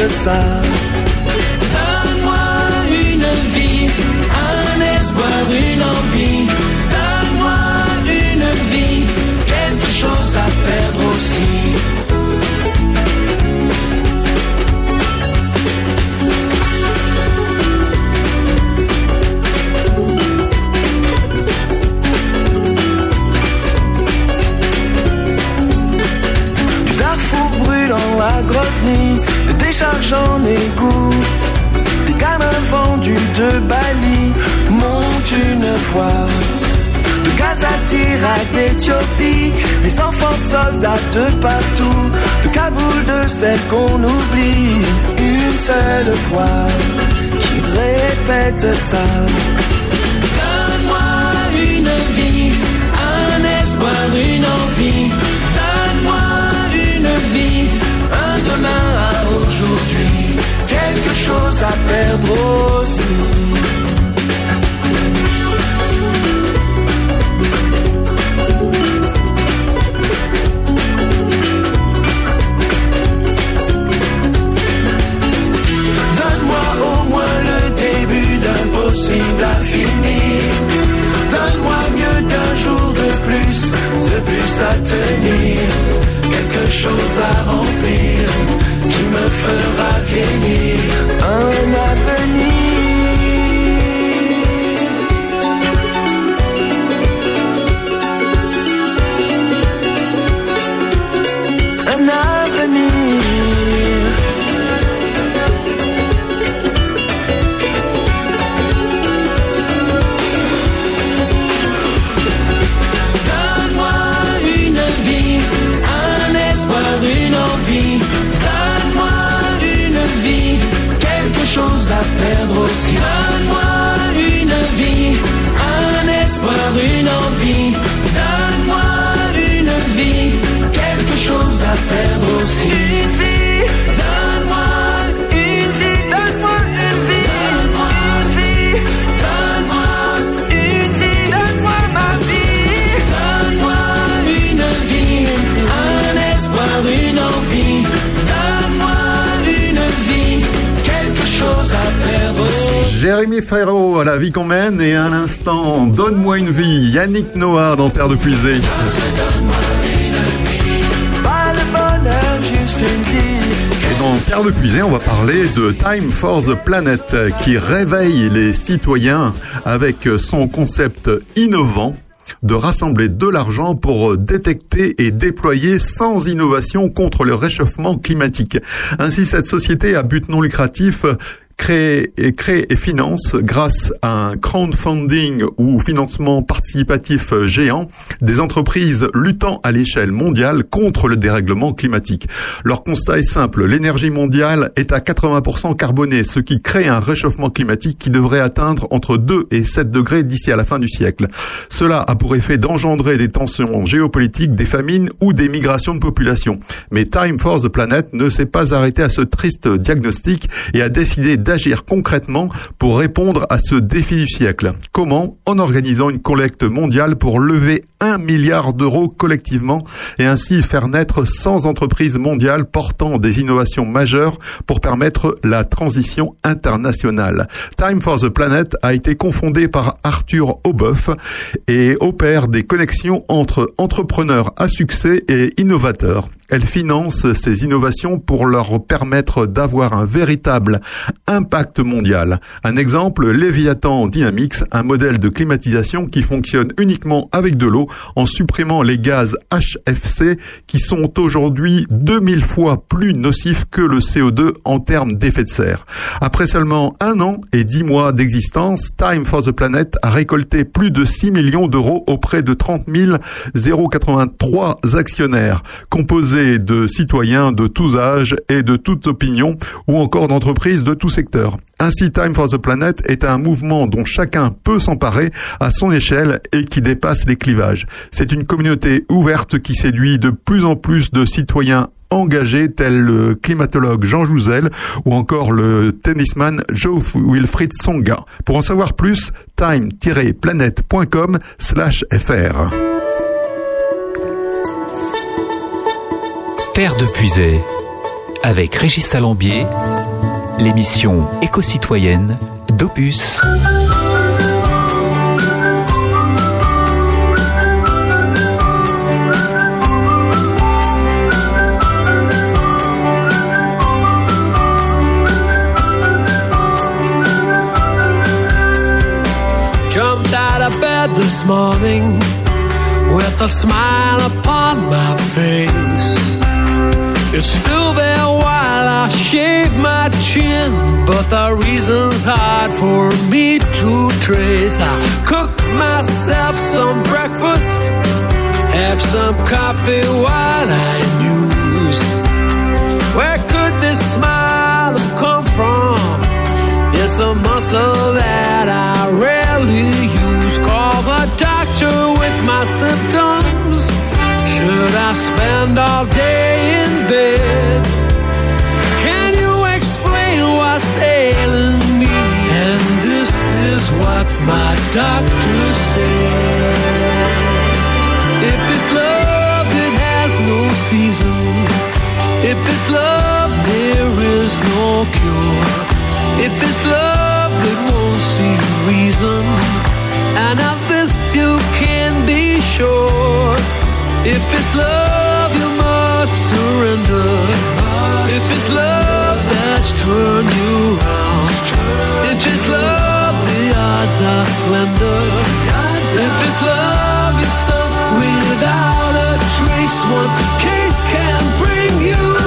répète ça. De partout, de Kaboul, de celle qu'on oublie, une seule fois qui répète ça. Donne-moi une vie, un espoir, une envie. Donne-moi une vie, un demain à aujourd'hui. Quelque chose à perdre aussi. impossible à finir. Donne-moi mieux d'un jour de plus, de plus à tenir. Quelque chose à remplir qui me fera vieillir. Un avenir à perdre aussi. Donne-moi une vie, un espoir, une envie. Donne-moi une vie, quelque chose à perdre aussi. Jérémy Ferro à la vie qu'on mène et à l'instant, donne-moi une vie. Yannick Noah dans Terre de Puisée. Et dans Terre de Puisée, on va parler de Time for the Planet qui réveille les citoyens avec son concept innovant de rassembler de l'argent pour détecter et déployer sans innovation contre le réchauffement climatique. Ainsi, cette société à but non lucratif crée et, crée et finance grâce à un crowdfunding ou financement participatif géant des entreprises luttant à l'échelle mondiale contre le dérèglement climatique. Leur constat est simple, l'énergie mondiale est à 80% carbonée, ce qui crée un réchauffement climatique qui devrait atteindre entre 2 et 7 degrés d'ici à la fin du siècle. Cela a pour effet d'engendrer des tensions géopolitiques, des famines ou des migrations de population. Mais Time for the Planet ne s'est pas arrêté à ce triste diagnostic et a décidé d'agir concrètement pour répondre à ce défi du siècle. Comment En organisant une collecte mondiale pour lever 1 milliard d'euros collectivement et ainsi faire naître 100 entreprises mondiales portant des innovations majeures pour permettre la transition internationale. Time for the Planet a été confondé par Arthur Aubeuf et opère des connexions entre entrepreneurs à succès et innovateurs. Elle finance ces innovations pour leur permettre d'avoir un véritable impact mondial. Un exemple, Leviathan Dynamics, un modèle de climatisation qui fonctionne uniquement avec de l'eau en supprimant les gaz HFC qui sont aujourd'hui 2000 fois plus nocifs que le CO2 en termes d'effet de serre. Après seulement un an et dix mois d'existence, Time for the Planet a récolté plus de 6 millions d'euros auprès de 30 083 actionnaires, composés de citoyens de tous âges et de toutes opinions, ou encore d'entreprises de tout secteur. Ainsi, Time for the Planet est un mouvement dont chacun peut s'emparer à son échelle et qui dépasse les clivages. C'est une communauté ouverte qui séduit de plus en plus de citoyens engagés tels le climatologue Jean Jouzel ou encore le tennisman Joe Wilfried Songa. Pour en savoir plus, time-planet.com slash fr. Terre de Puisay, avec Régis Salambier, l'émission éco-citoyenne d'Opus. This morning with a smile upon my face. It's still there while I shave my chin, but the reason's hard for me to trace. I cook myself some breakfast, have some coffee while I muse. Where could this smile have come from? It's a muscle that I rarely use. Call the doctor with my symptoms. Should I spend all day in bed? Can you explain what's ailing me? And this is what my doctor said. If it's love, it has no season. If it's love, there is no cure. If it's love that won't see reason, and of this you can be sure. If it's love, you must surrender. If it's love that's turned you round. If it's love, the odds are slender. If it's love, you're sunk without a trace. One case can bring you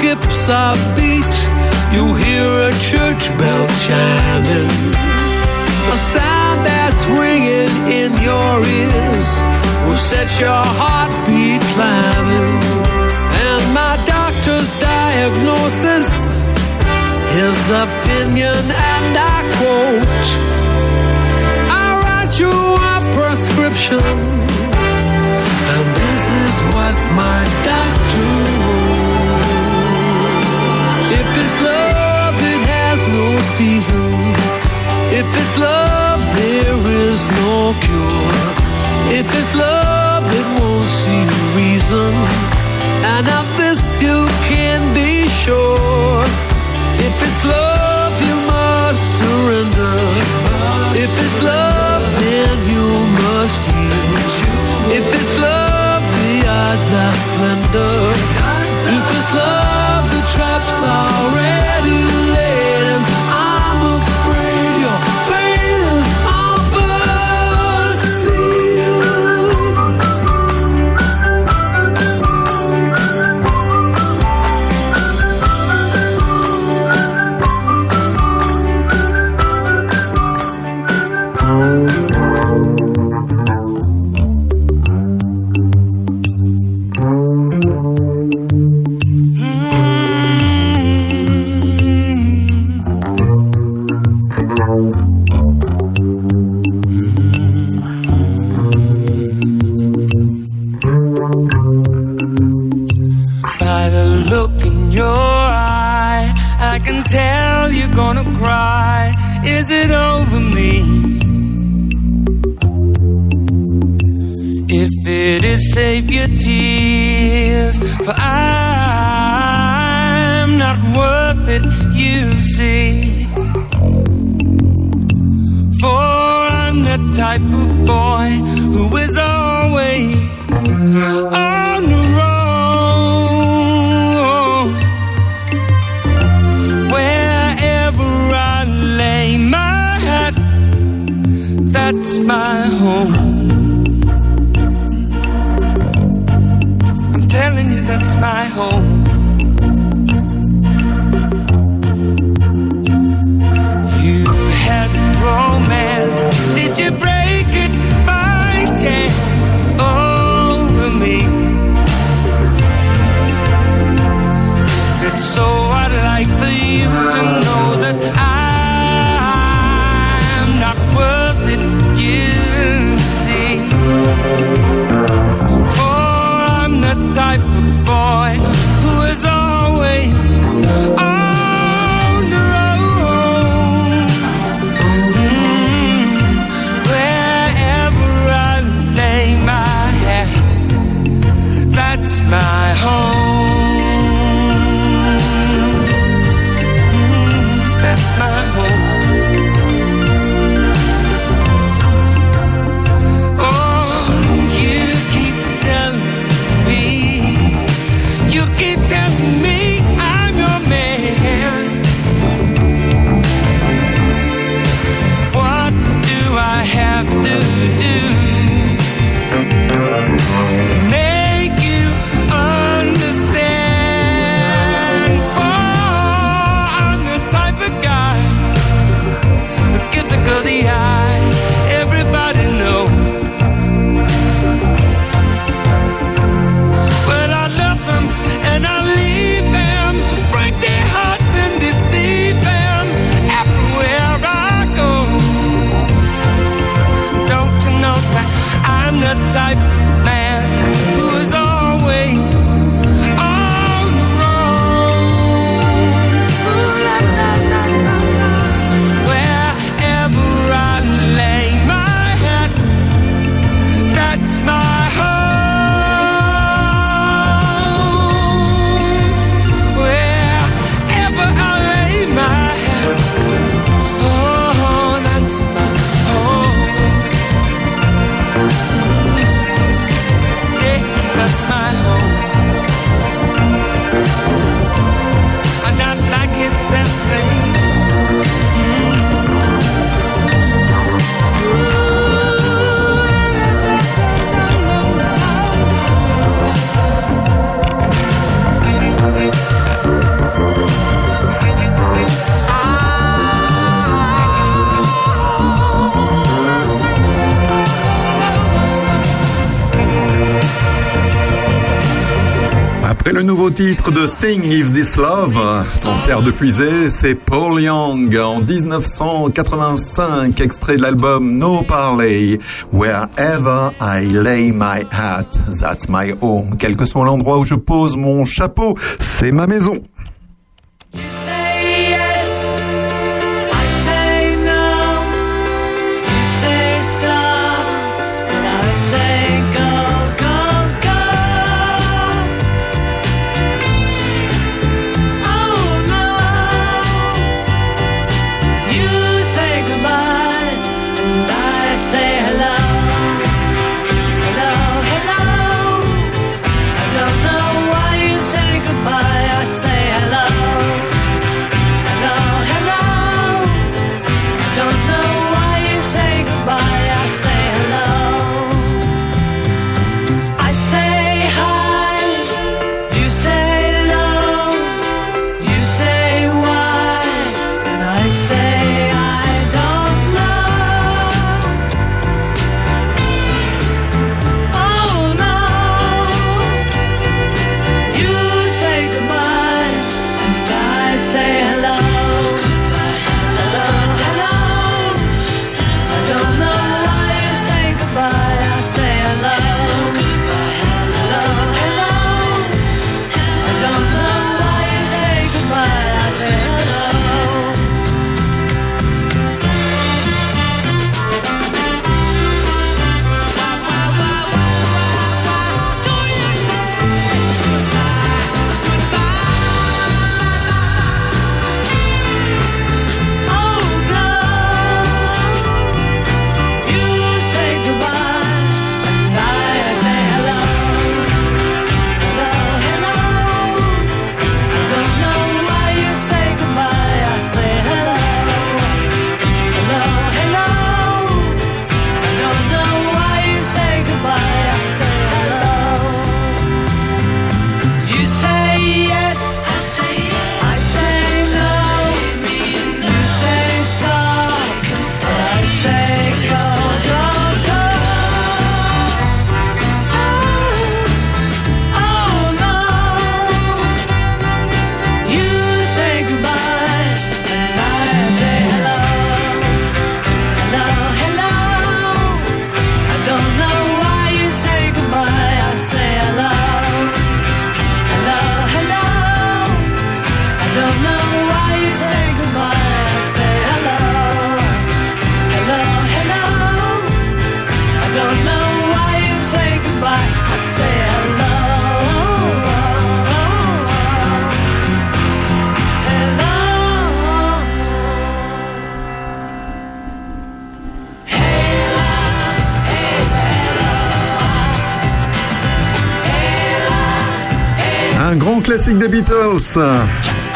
skips a beat. You hear a church bell chiming. A sound that's ringing in your ears will set your heartbeat climbing. And my doctor's diagnosis, his opinion, and I quote I write you a prescription. And this is what my doctor it's love, it has no season. If it's love, there is no cure. If it's love, it won't see reason. And of this you can be sure. If it's love, you must surrender. If it's love, then you must yield. If it's love, the odds are slender. If it's love, trap's already Nothing If This Love, en terre de puiser, c'est Paul Young en 1985, extrait de l'album No Parley, Wherever I Lay My Hat, That's My Home. Quel que soit l'endroit où je pose mon chapeau, c'est ma maison.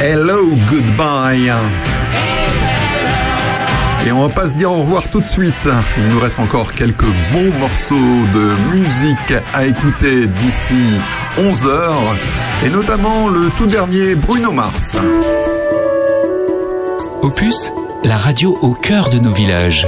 Hello Goodbye. Et on va pas se dire au revoir tout de suite. Il nous reste encore quelques bons morceaux de musique à écouter d'ici 11 heures, et notamment le tout dernier Bruno Mars. Opus, la radio au cœur de nos villages.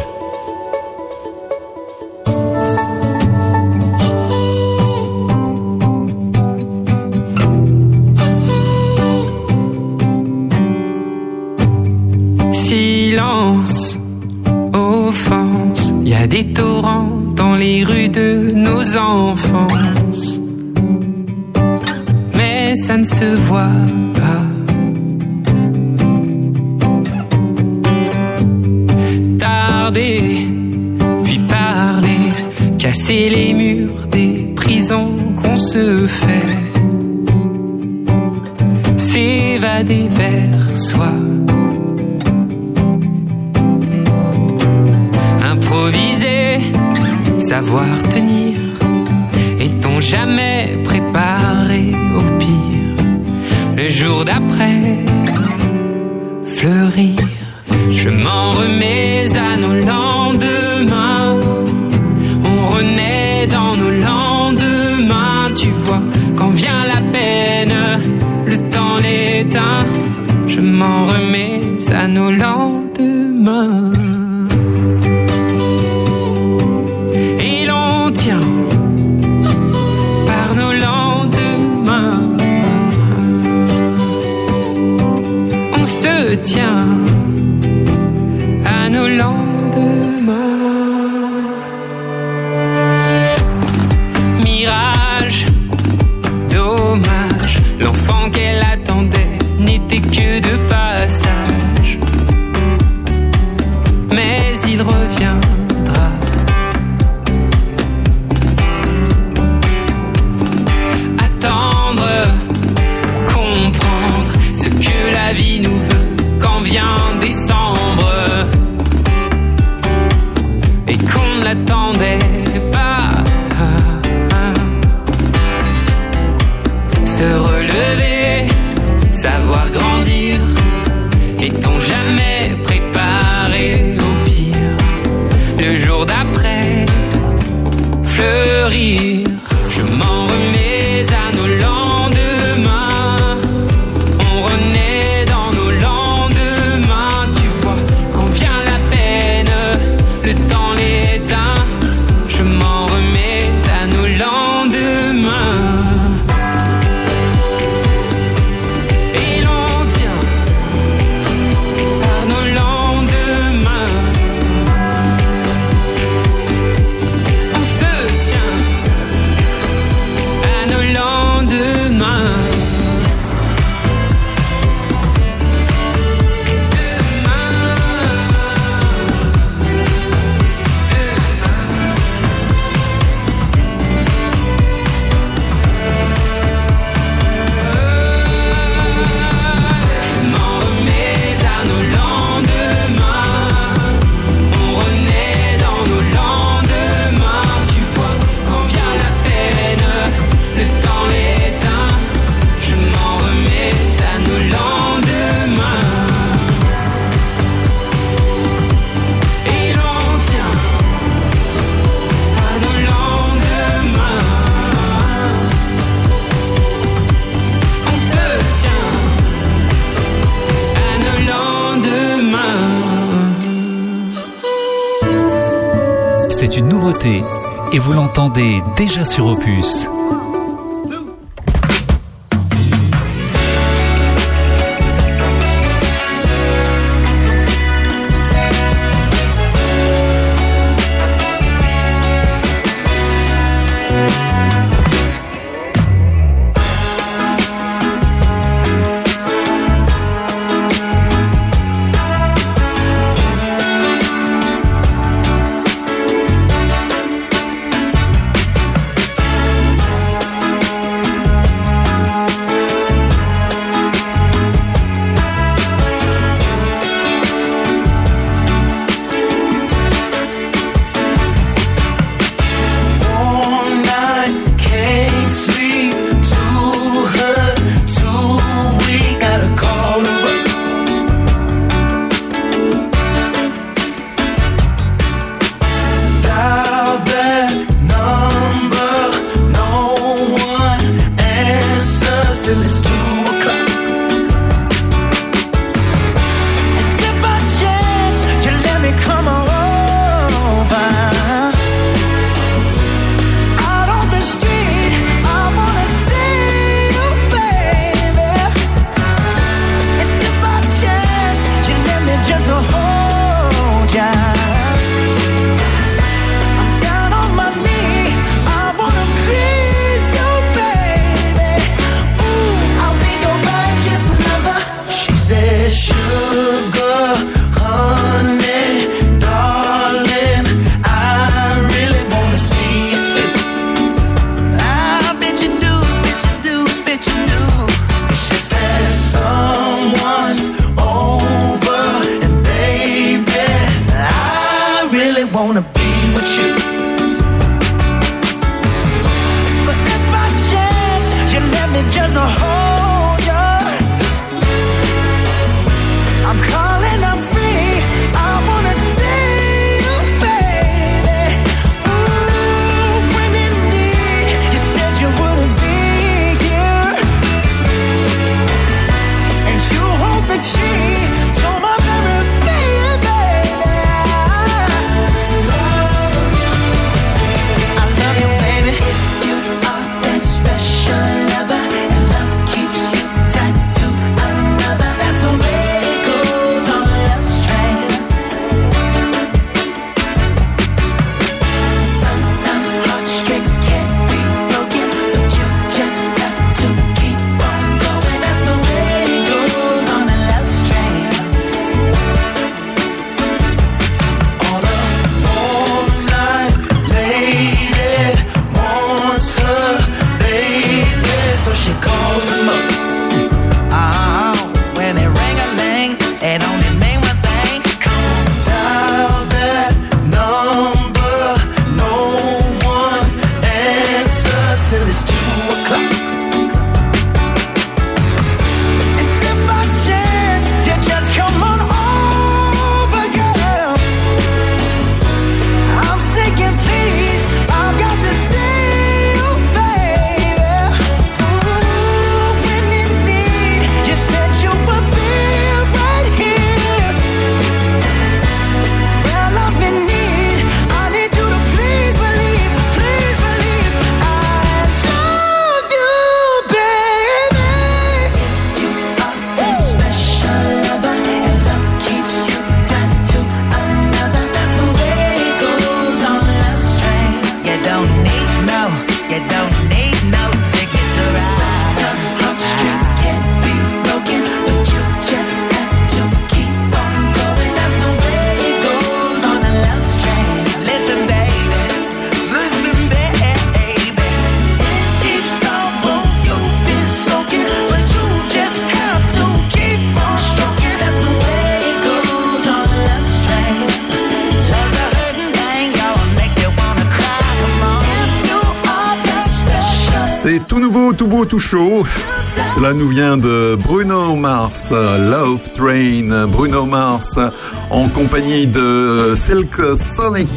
Déjà sur Opus. chaud. Cela nous vient de Bruno Mars, Love Train, Bruno Mars, en compagnie de Silk Sonic.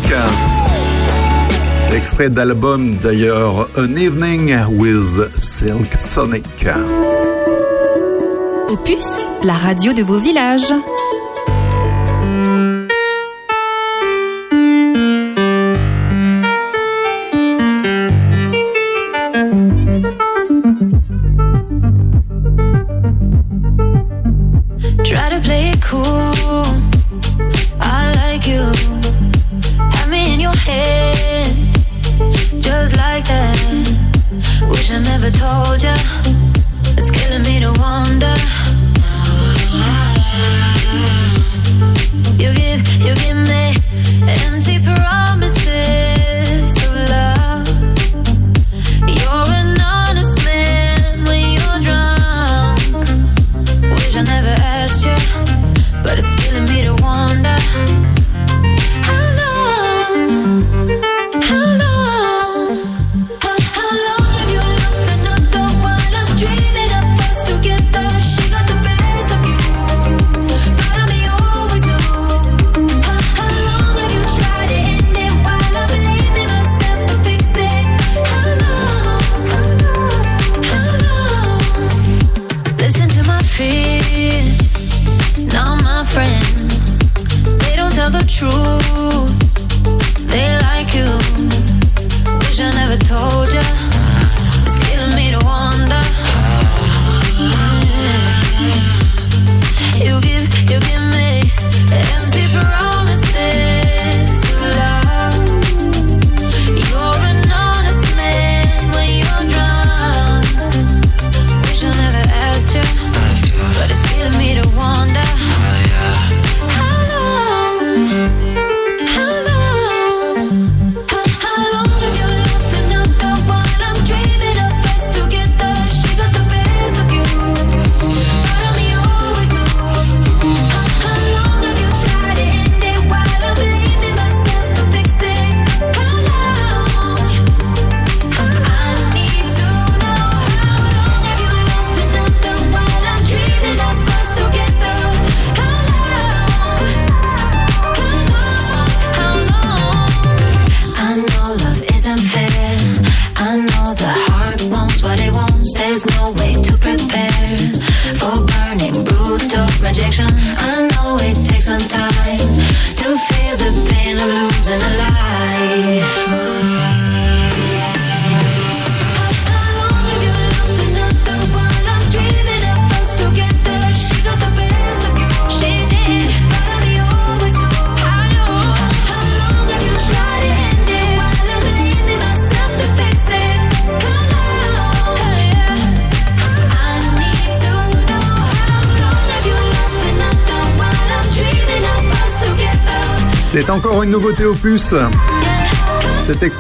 Extrait d'album d'ailleurs An Evening with Silk Sonic. Opus, la radio de vos villages. Try to play it cool. I like you. Have me in your head, just like that. Wish I never told you.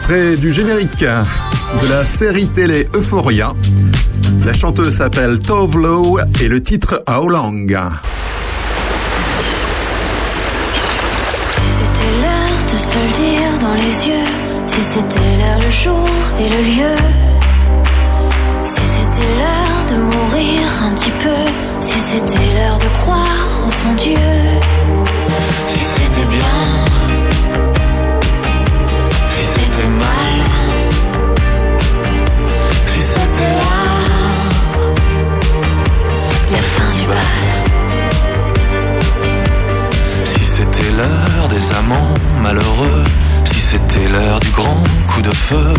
du générique de la série télé Euphoria. La chanteuse s'appelle Tovlo et le titre How Long. Si c'était l'heure de se le dire dans les yeux, si c'était l'heure le jour et le lieu, si c'était l'heure de mourir un petit peu, si c'était l'heure de croire en son Dieu. L'heure des amants malheureux, si c'était l'heure du grand coup de feu,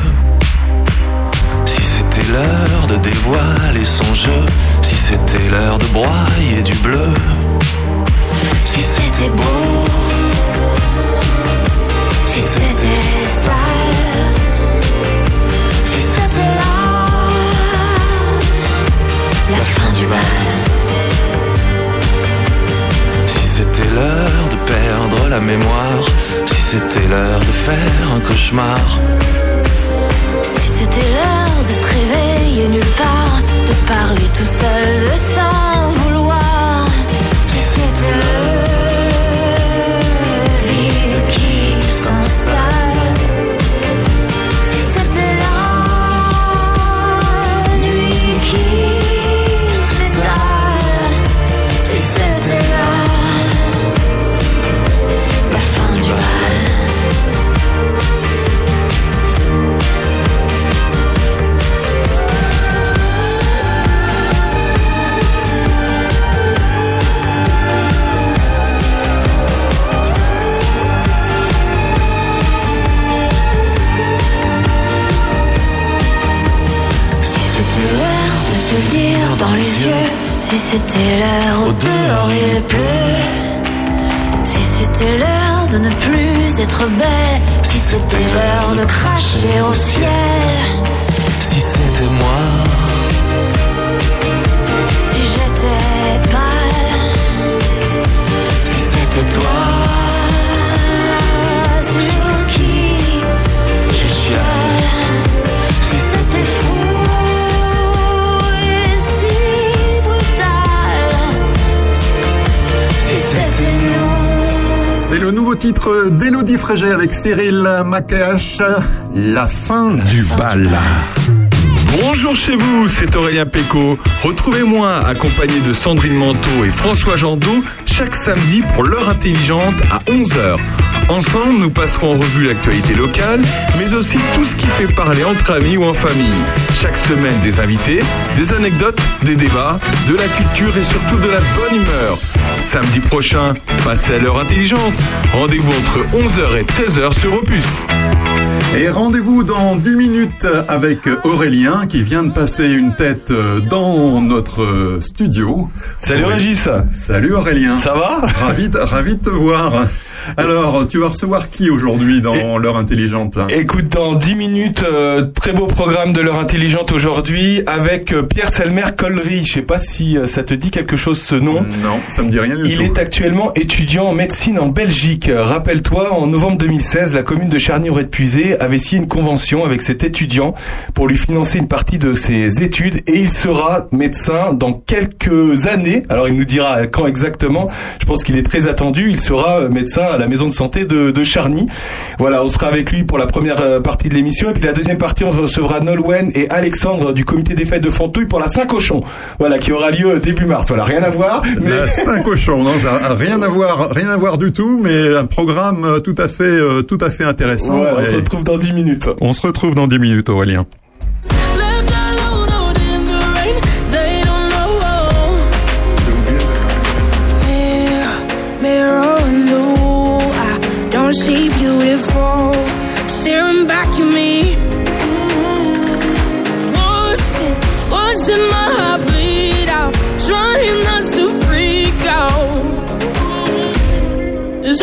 si c'était l'heure de dévoiler son jeu, si c'était l'heure de broyer du bleu, Si c'était beau, cauchemar, Frégé avec Cyril Macache, La fin du bal. Bonjour chez vous, c'est Aurélien Péco. Retrouvez-moi accompagné de Sandrine Manteau et François Jandot chaque samedi pour l'heure intelligente à 11h. Ensemble, nous passerons en revue l'actualité locale, mais aussi tout ce qui fait parler entre amis ou en famille. Chaque semaine, des invités, des anecdotes, des débats, de la culture et surtout de la bonne humeur. Samedi prochain, passez à l'heure intelligente. Rendez-vous entre 11h et 13h sur Opus. Et rendez-vous dans 10 minutes avec Aurélien qui vient de passer une tête dans notre studio. Salut. Régis. Salut Aurélien. Ça va? Ravi ravi de te voir. Alors, tu vas recevoir qui aujourd'hui dans l'heure intelligente? Écoute, dans 10 minutes, euh, très beau programme de l'heure intelligente aujourd'hui avec euh, Pierre Selmer Collery. Je sais pas si euh, ça te dit quelque chose ce nom. Non, ça me dit rien du Il tout. est actuellement étudiant en médecine en Belgique. Rappelle-toi, en novembre 2016, la commune de Charny-Auray-de-Puisé avait signé une convention avec cet étudiant pour lui financer une partie de ses études et il sera médecin dans quelques années. Alors il nous dira quand exactement. Je pense qu'il est très attendu. Il sera médecin à la maison de santé de, de Charny. Voilà, on sera avec lui pour la première euh, partie de l'émission et puis la deuxième partie, on recevra Nolwenn et Alexandre du comité des fêtes de Fontouille pour la Saint-Cochon. Voilà, qui aura lieu début mars. Voilà, rien à voir. mais- La Saint-Cochon, non, ça a rien à voir, rien à voir du tout, mais un programme euh, tout à fait, euh, tout à fait intéressant. Ouais, on Et se retrouve dans 10 minutes. On se retrouve dans 10 minutes, Aurélien. Don't see beautiful. Staring back at me. Watching, watching my heart bleed out. Trying not to freak out. It's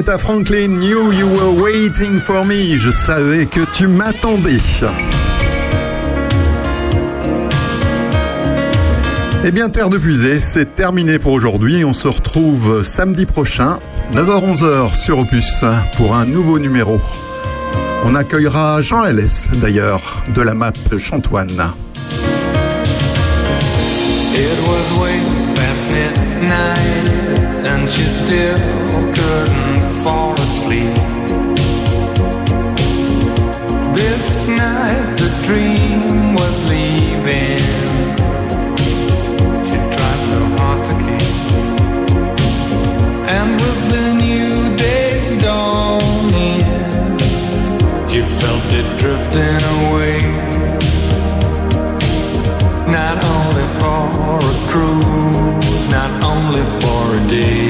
Aretha Franklin, Knew You Were Waiting For Me, je savais que tu m'attendais. Eh bien, Terre de Puisée, c'est terminé pour aujourd'hui. On se retrouve samedi prochain, 9h-11h sur Opus, pour un nouveau numéro. On accueillera Jean L.S. d'ailleurs, de la map Chantoine. fall asleep. This night the dream was leaving. She tried so hard to keep. And with the new day's dawning, she felt it drifting away. Not only for a cruise, not only for a day.